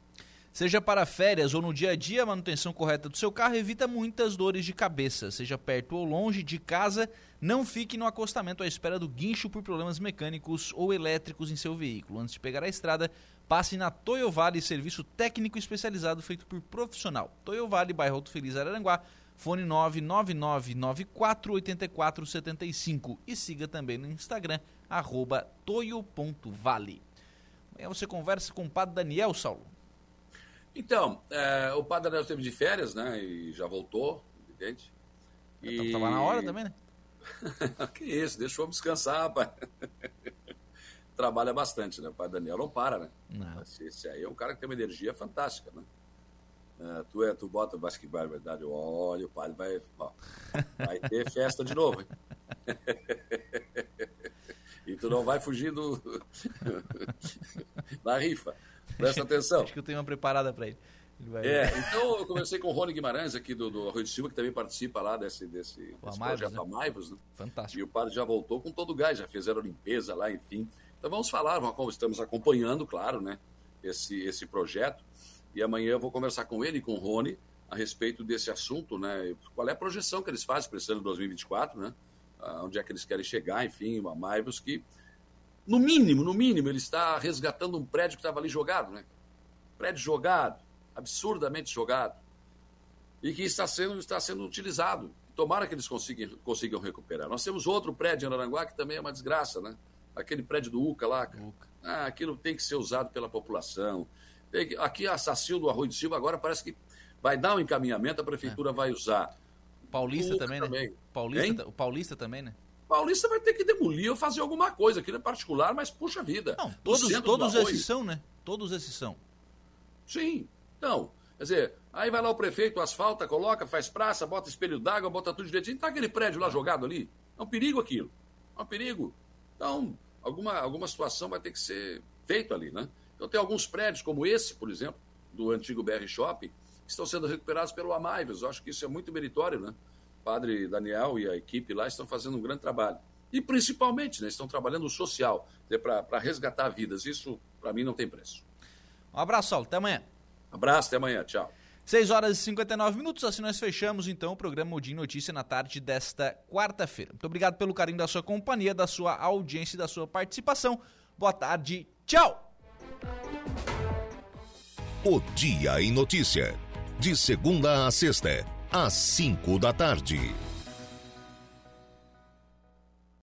B: Seja para férias ou no dia a dia, a manutenção correta do seu carro evita muitas dores de cabeça. Seja perto ou longe de casa, não fique no acostamento à espera do guincho por problemas mecânicos ou elétricos em seu veículo. Antes de pegar a estrada, passe na Toyo Vale, serviço técnico especializado feito por profissional. Toyo Vale, bairro Alto Feliz, Araranguá, fone 999948475 e siga também no Instagram, arroba toyo.vale. Amanhã você conversa com o Padre Daniel, Saulo.
J: Então, é, o Padre Daniel esteve de férias, né? E já voltou, evidente.
B: E... Tava na hora também, né?
J: que isso, deixou descansar, rapaz. Trabalha bastante, né? O Padre Daniel não para, né?
B: Não.
J: Esse, esse aí é um cara que tem uma energia fantástica, né? É, tu, é, tu bota, acho que vai, verdade, olha, o padre vai, ó, vai ter festa de novo, hein? e tu não vai fugir do, da rifa. Presta atenção.
B: Acho que eu tenho uma preparada para ele. ele vai...
J: É, então eu conversei com o Rony Guimarães aqui do, do Arroio de Silva, que também participa lá desse, desse, desse projeto
B: né?
J: Amaivos, né?
B: Fantástico.
J: E o padre já voltou com todo o gás, já fizeram limpeza lá, enfim. Então vamos falar, estamos acompanhando, claro, né, esse, esse projeto. E amanhã eu vou conversar com ele e com o Rony a respeito desse assunto, né? Qual é a projeção que eles fazem para esse ano de 2024, né? Ah, onde é que eles querem chegar, enfim, o Amaivos que, no mínimo, no mínimo, ele está resgatando um prédio que estava ali jogado, né? Prédio jogado, absurdamente jogado, e que está sendo, está sendo utilizado. Tomara que eles consigam, consigam recuperar. Nós temos outro prédio em Aranguá que também é uma desgraça, né? Aquele prédio do UCA lá. cara.
B: Uca.
J: Ah, aquilo tem que ser usado pela população. Que- Aqui a Sacil do Arroio de Silva agora parece que vai dar um encaminhamento, a prefeitura vai usar.
B: Paulista
J: Uca
B: também, né?
J: também.
B: Paulista,
J: Hein?
B: o Paulista também, né?
J: Paulista vai ter que demolir ou fazer alguma coisa. Aquilo é particular, mas puxa vida.
B: Não, todos, todos esses são, né? Todos esses são.
J: Sim. Então, quer dizer, aí vai lá o prefeito, asfalta, coloca, faz praça, bota espelho d'água, bota tudo direitinho. Tá aquele prédio lá jogado ali. É um perigo aquilo. É um perigo. Então, alguma, alguma situação vai ter que ser feita ali, né? Então, tem alguns prédios, como esse, por exemplo, do antigo BR Shopping, que estão sendo recuperados pelo Amaivos. Eu acho que isso é muito meritório, né? O padre Daniel e a equipe lá estão fazendo um grande trabalho. E, principalmente, né, estão trabalhando o social, para resgatar vidas. Isso, para mim, não tem preço.
B: Um abraço, Saulo. Até amanhã.
J: Abraço, até amanhã. Tchau.
B: 6 horas e 59 minutos, assim nós fechamos então o programa Odin Notícia na tarde desta quarta-feira. Muito obrigado pelo carinho da sua companhia, da sua audiência e da sua participação. Boa tarde, tchau!
A: O Dia em Notícia. De segunda a sexta, às cinco da tarde.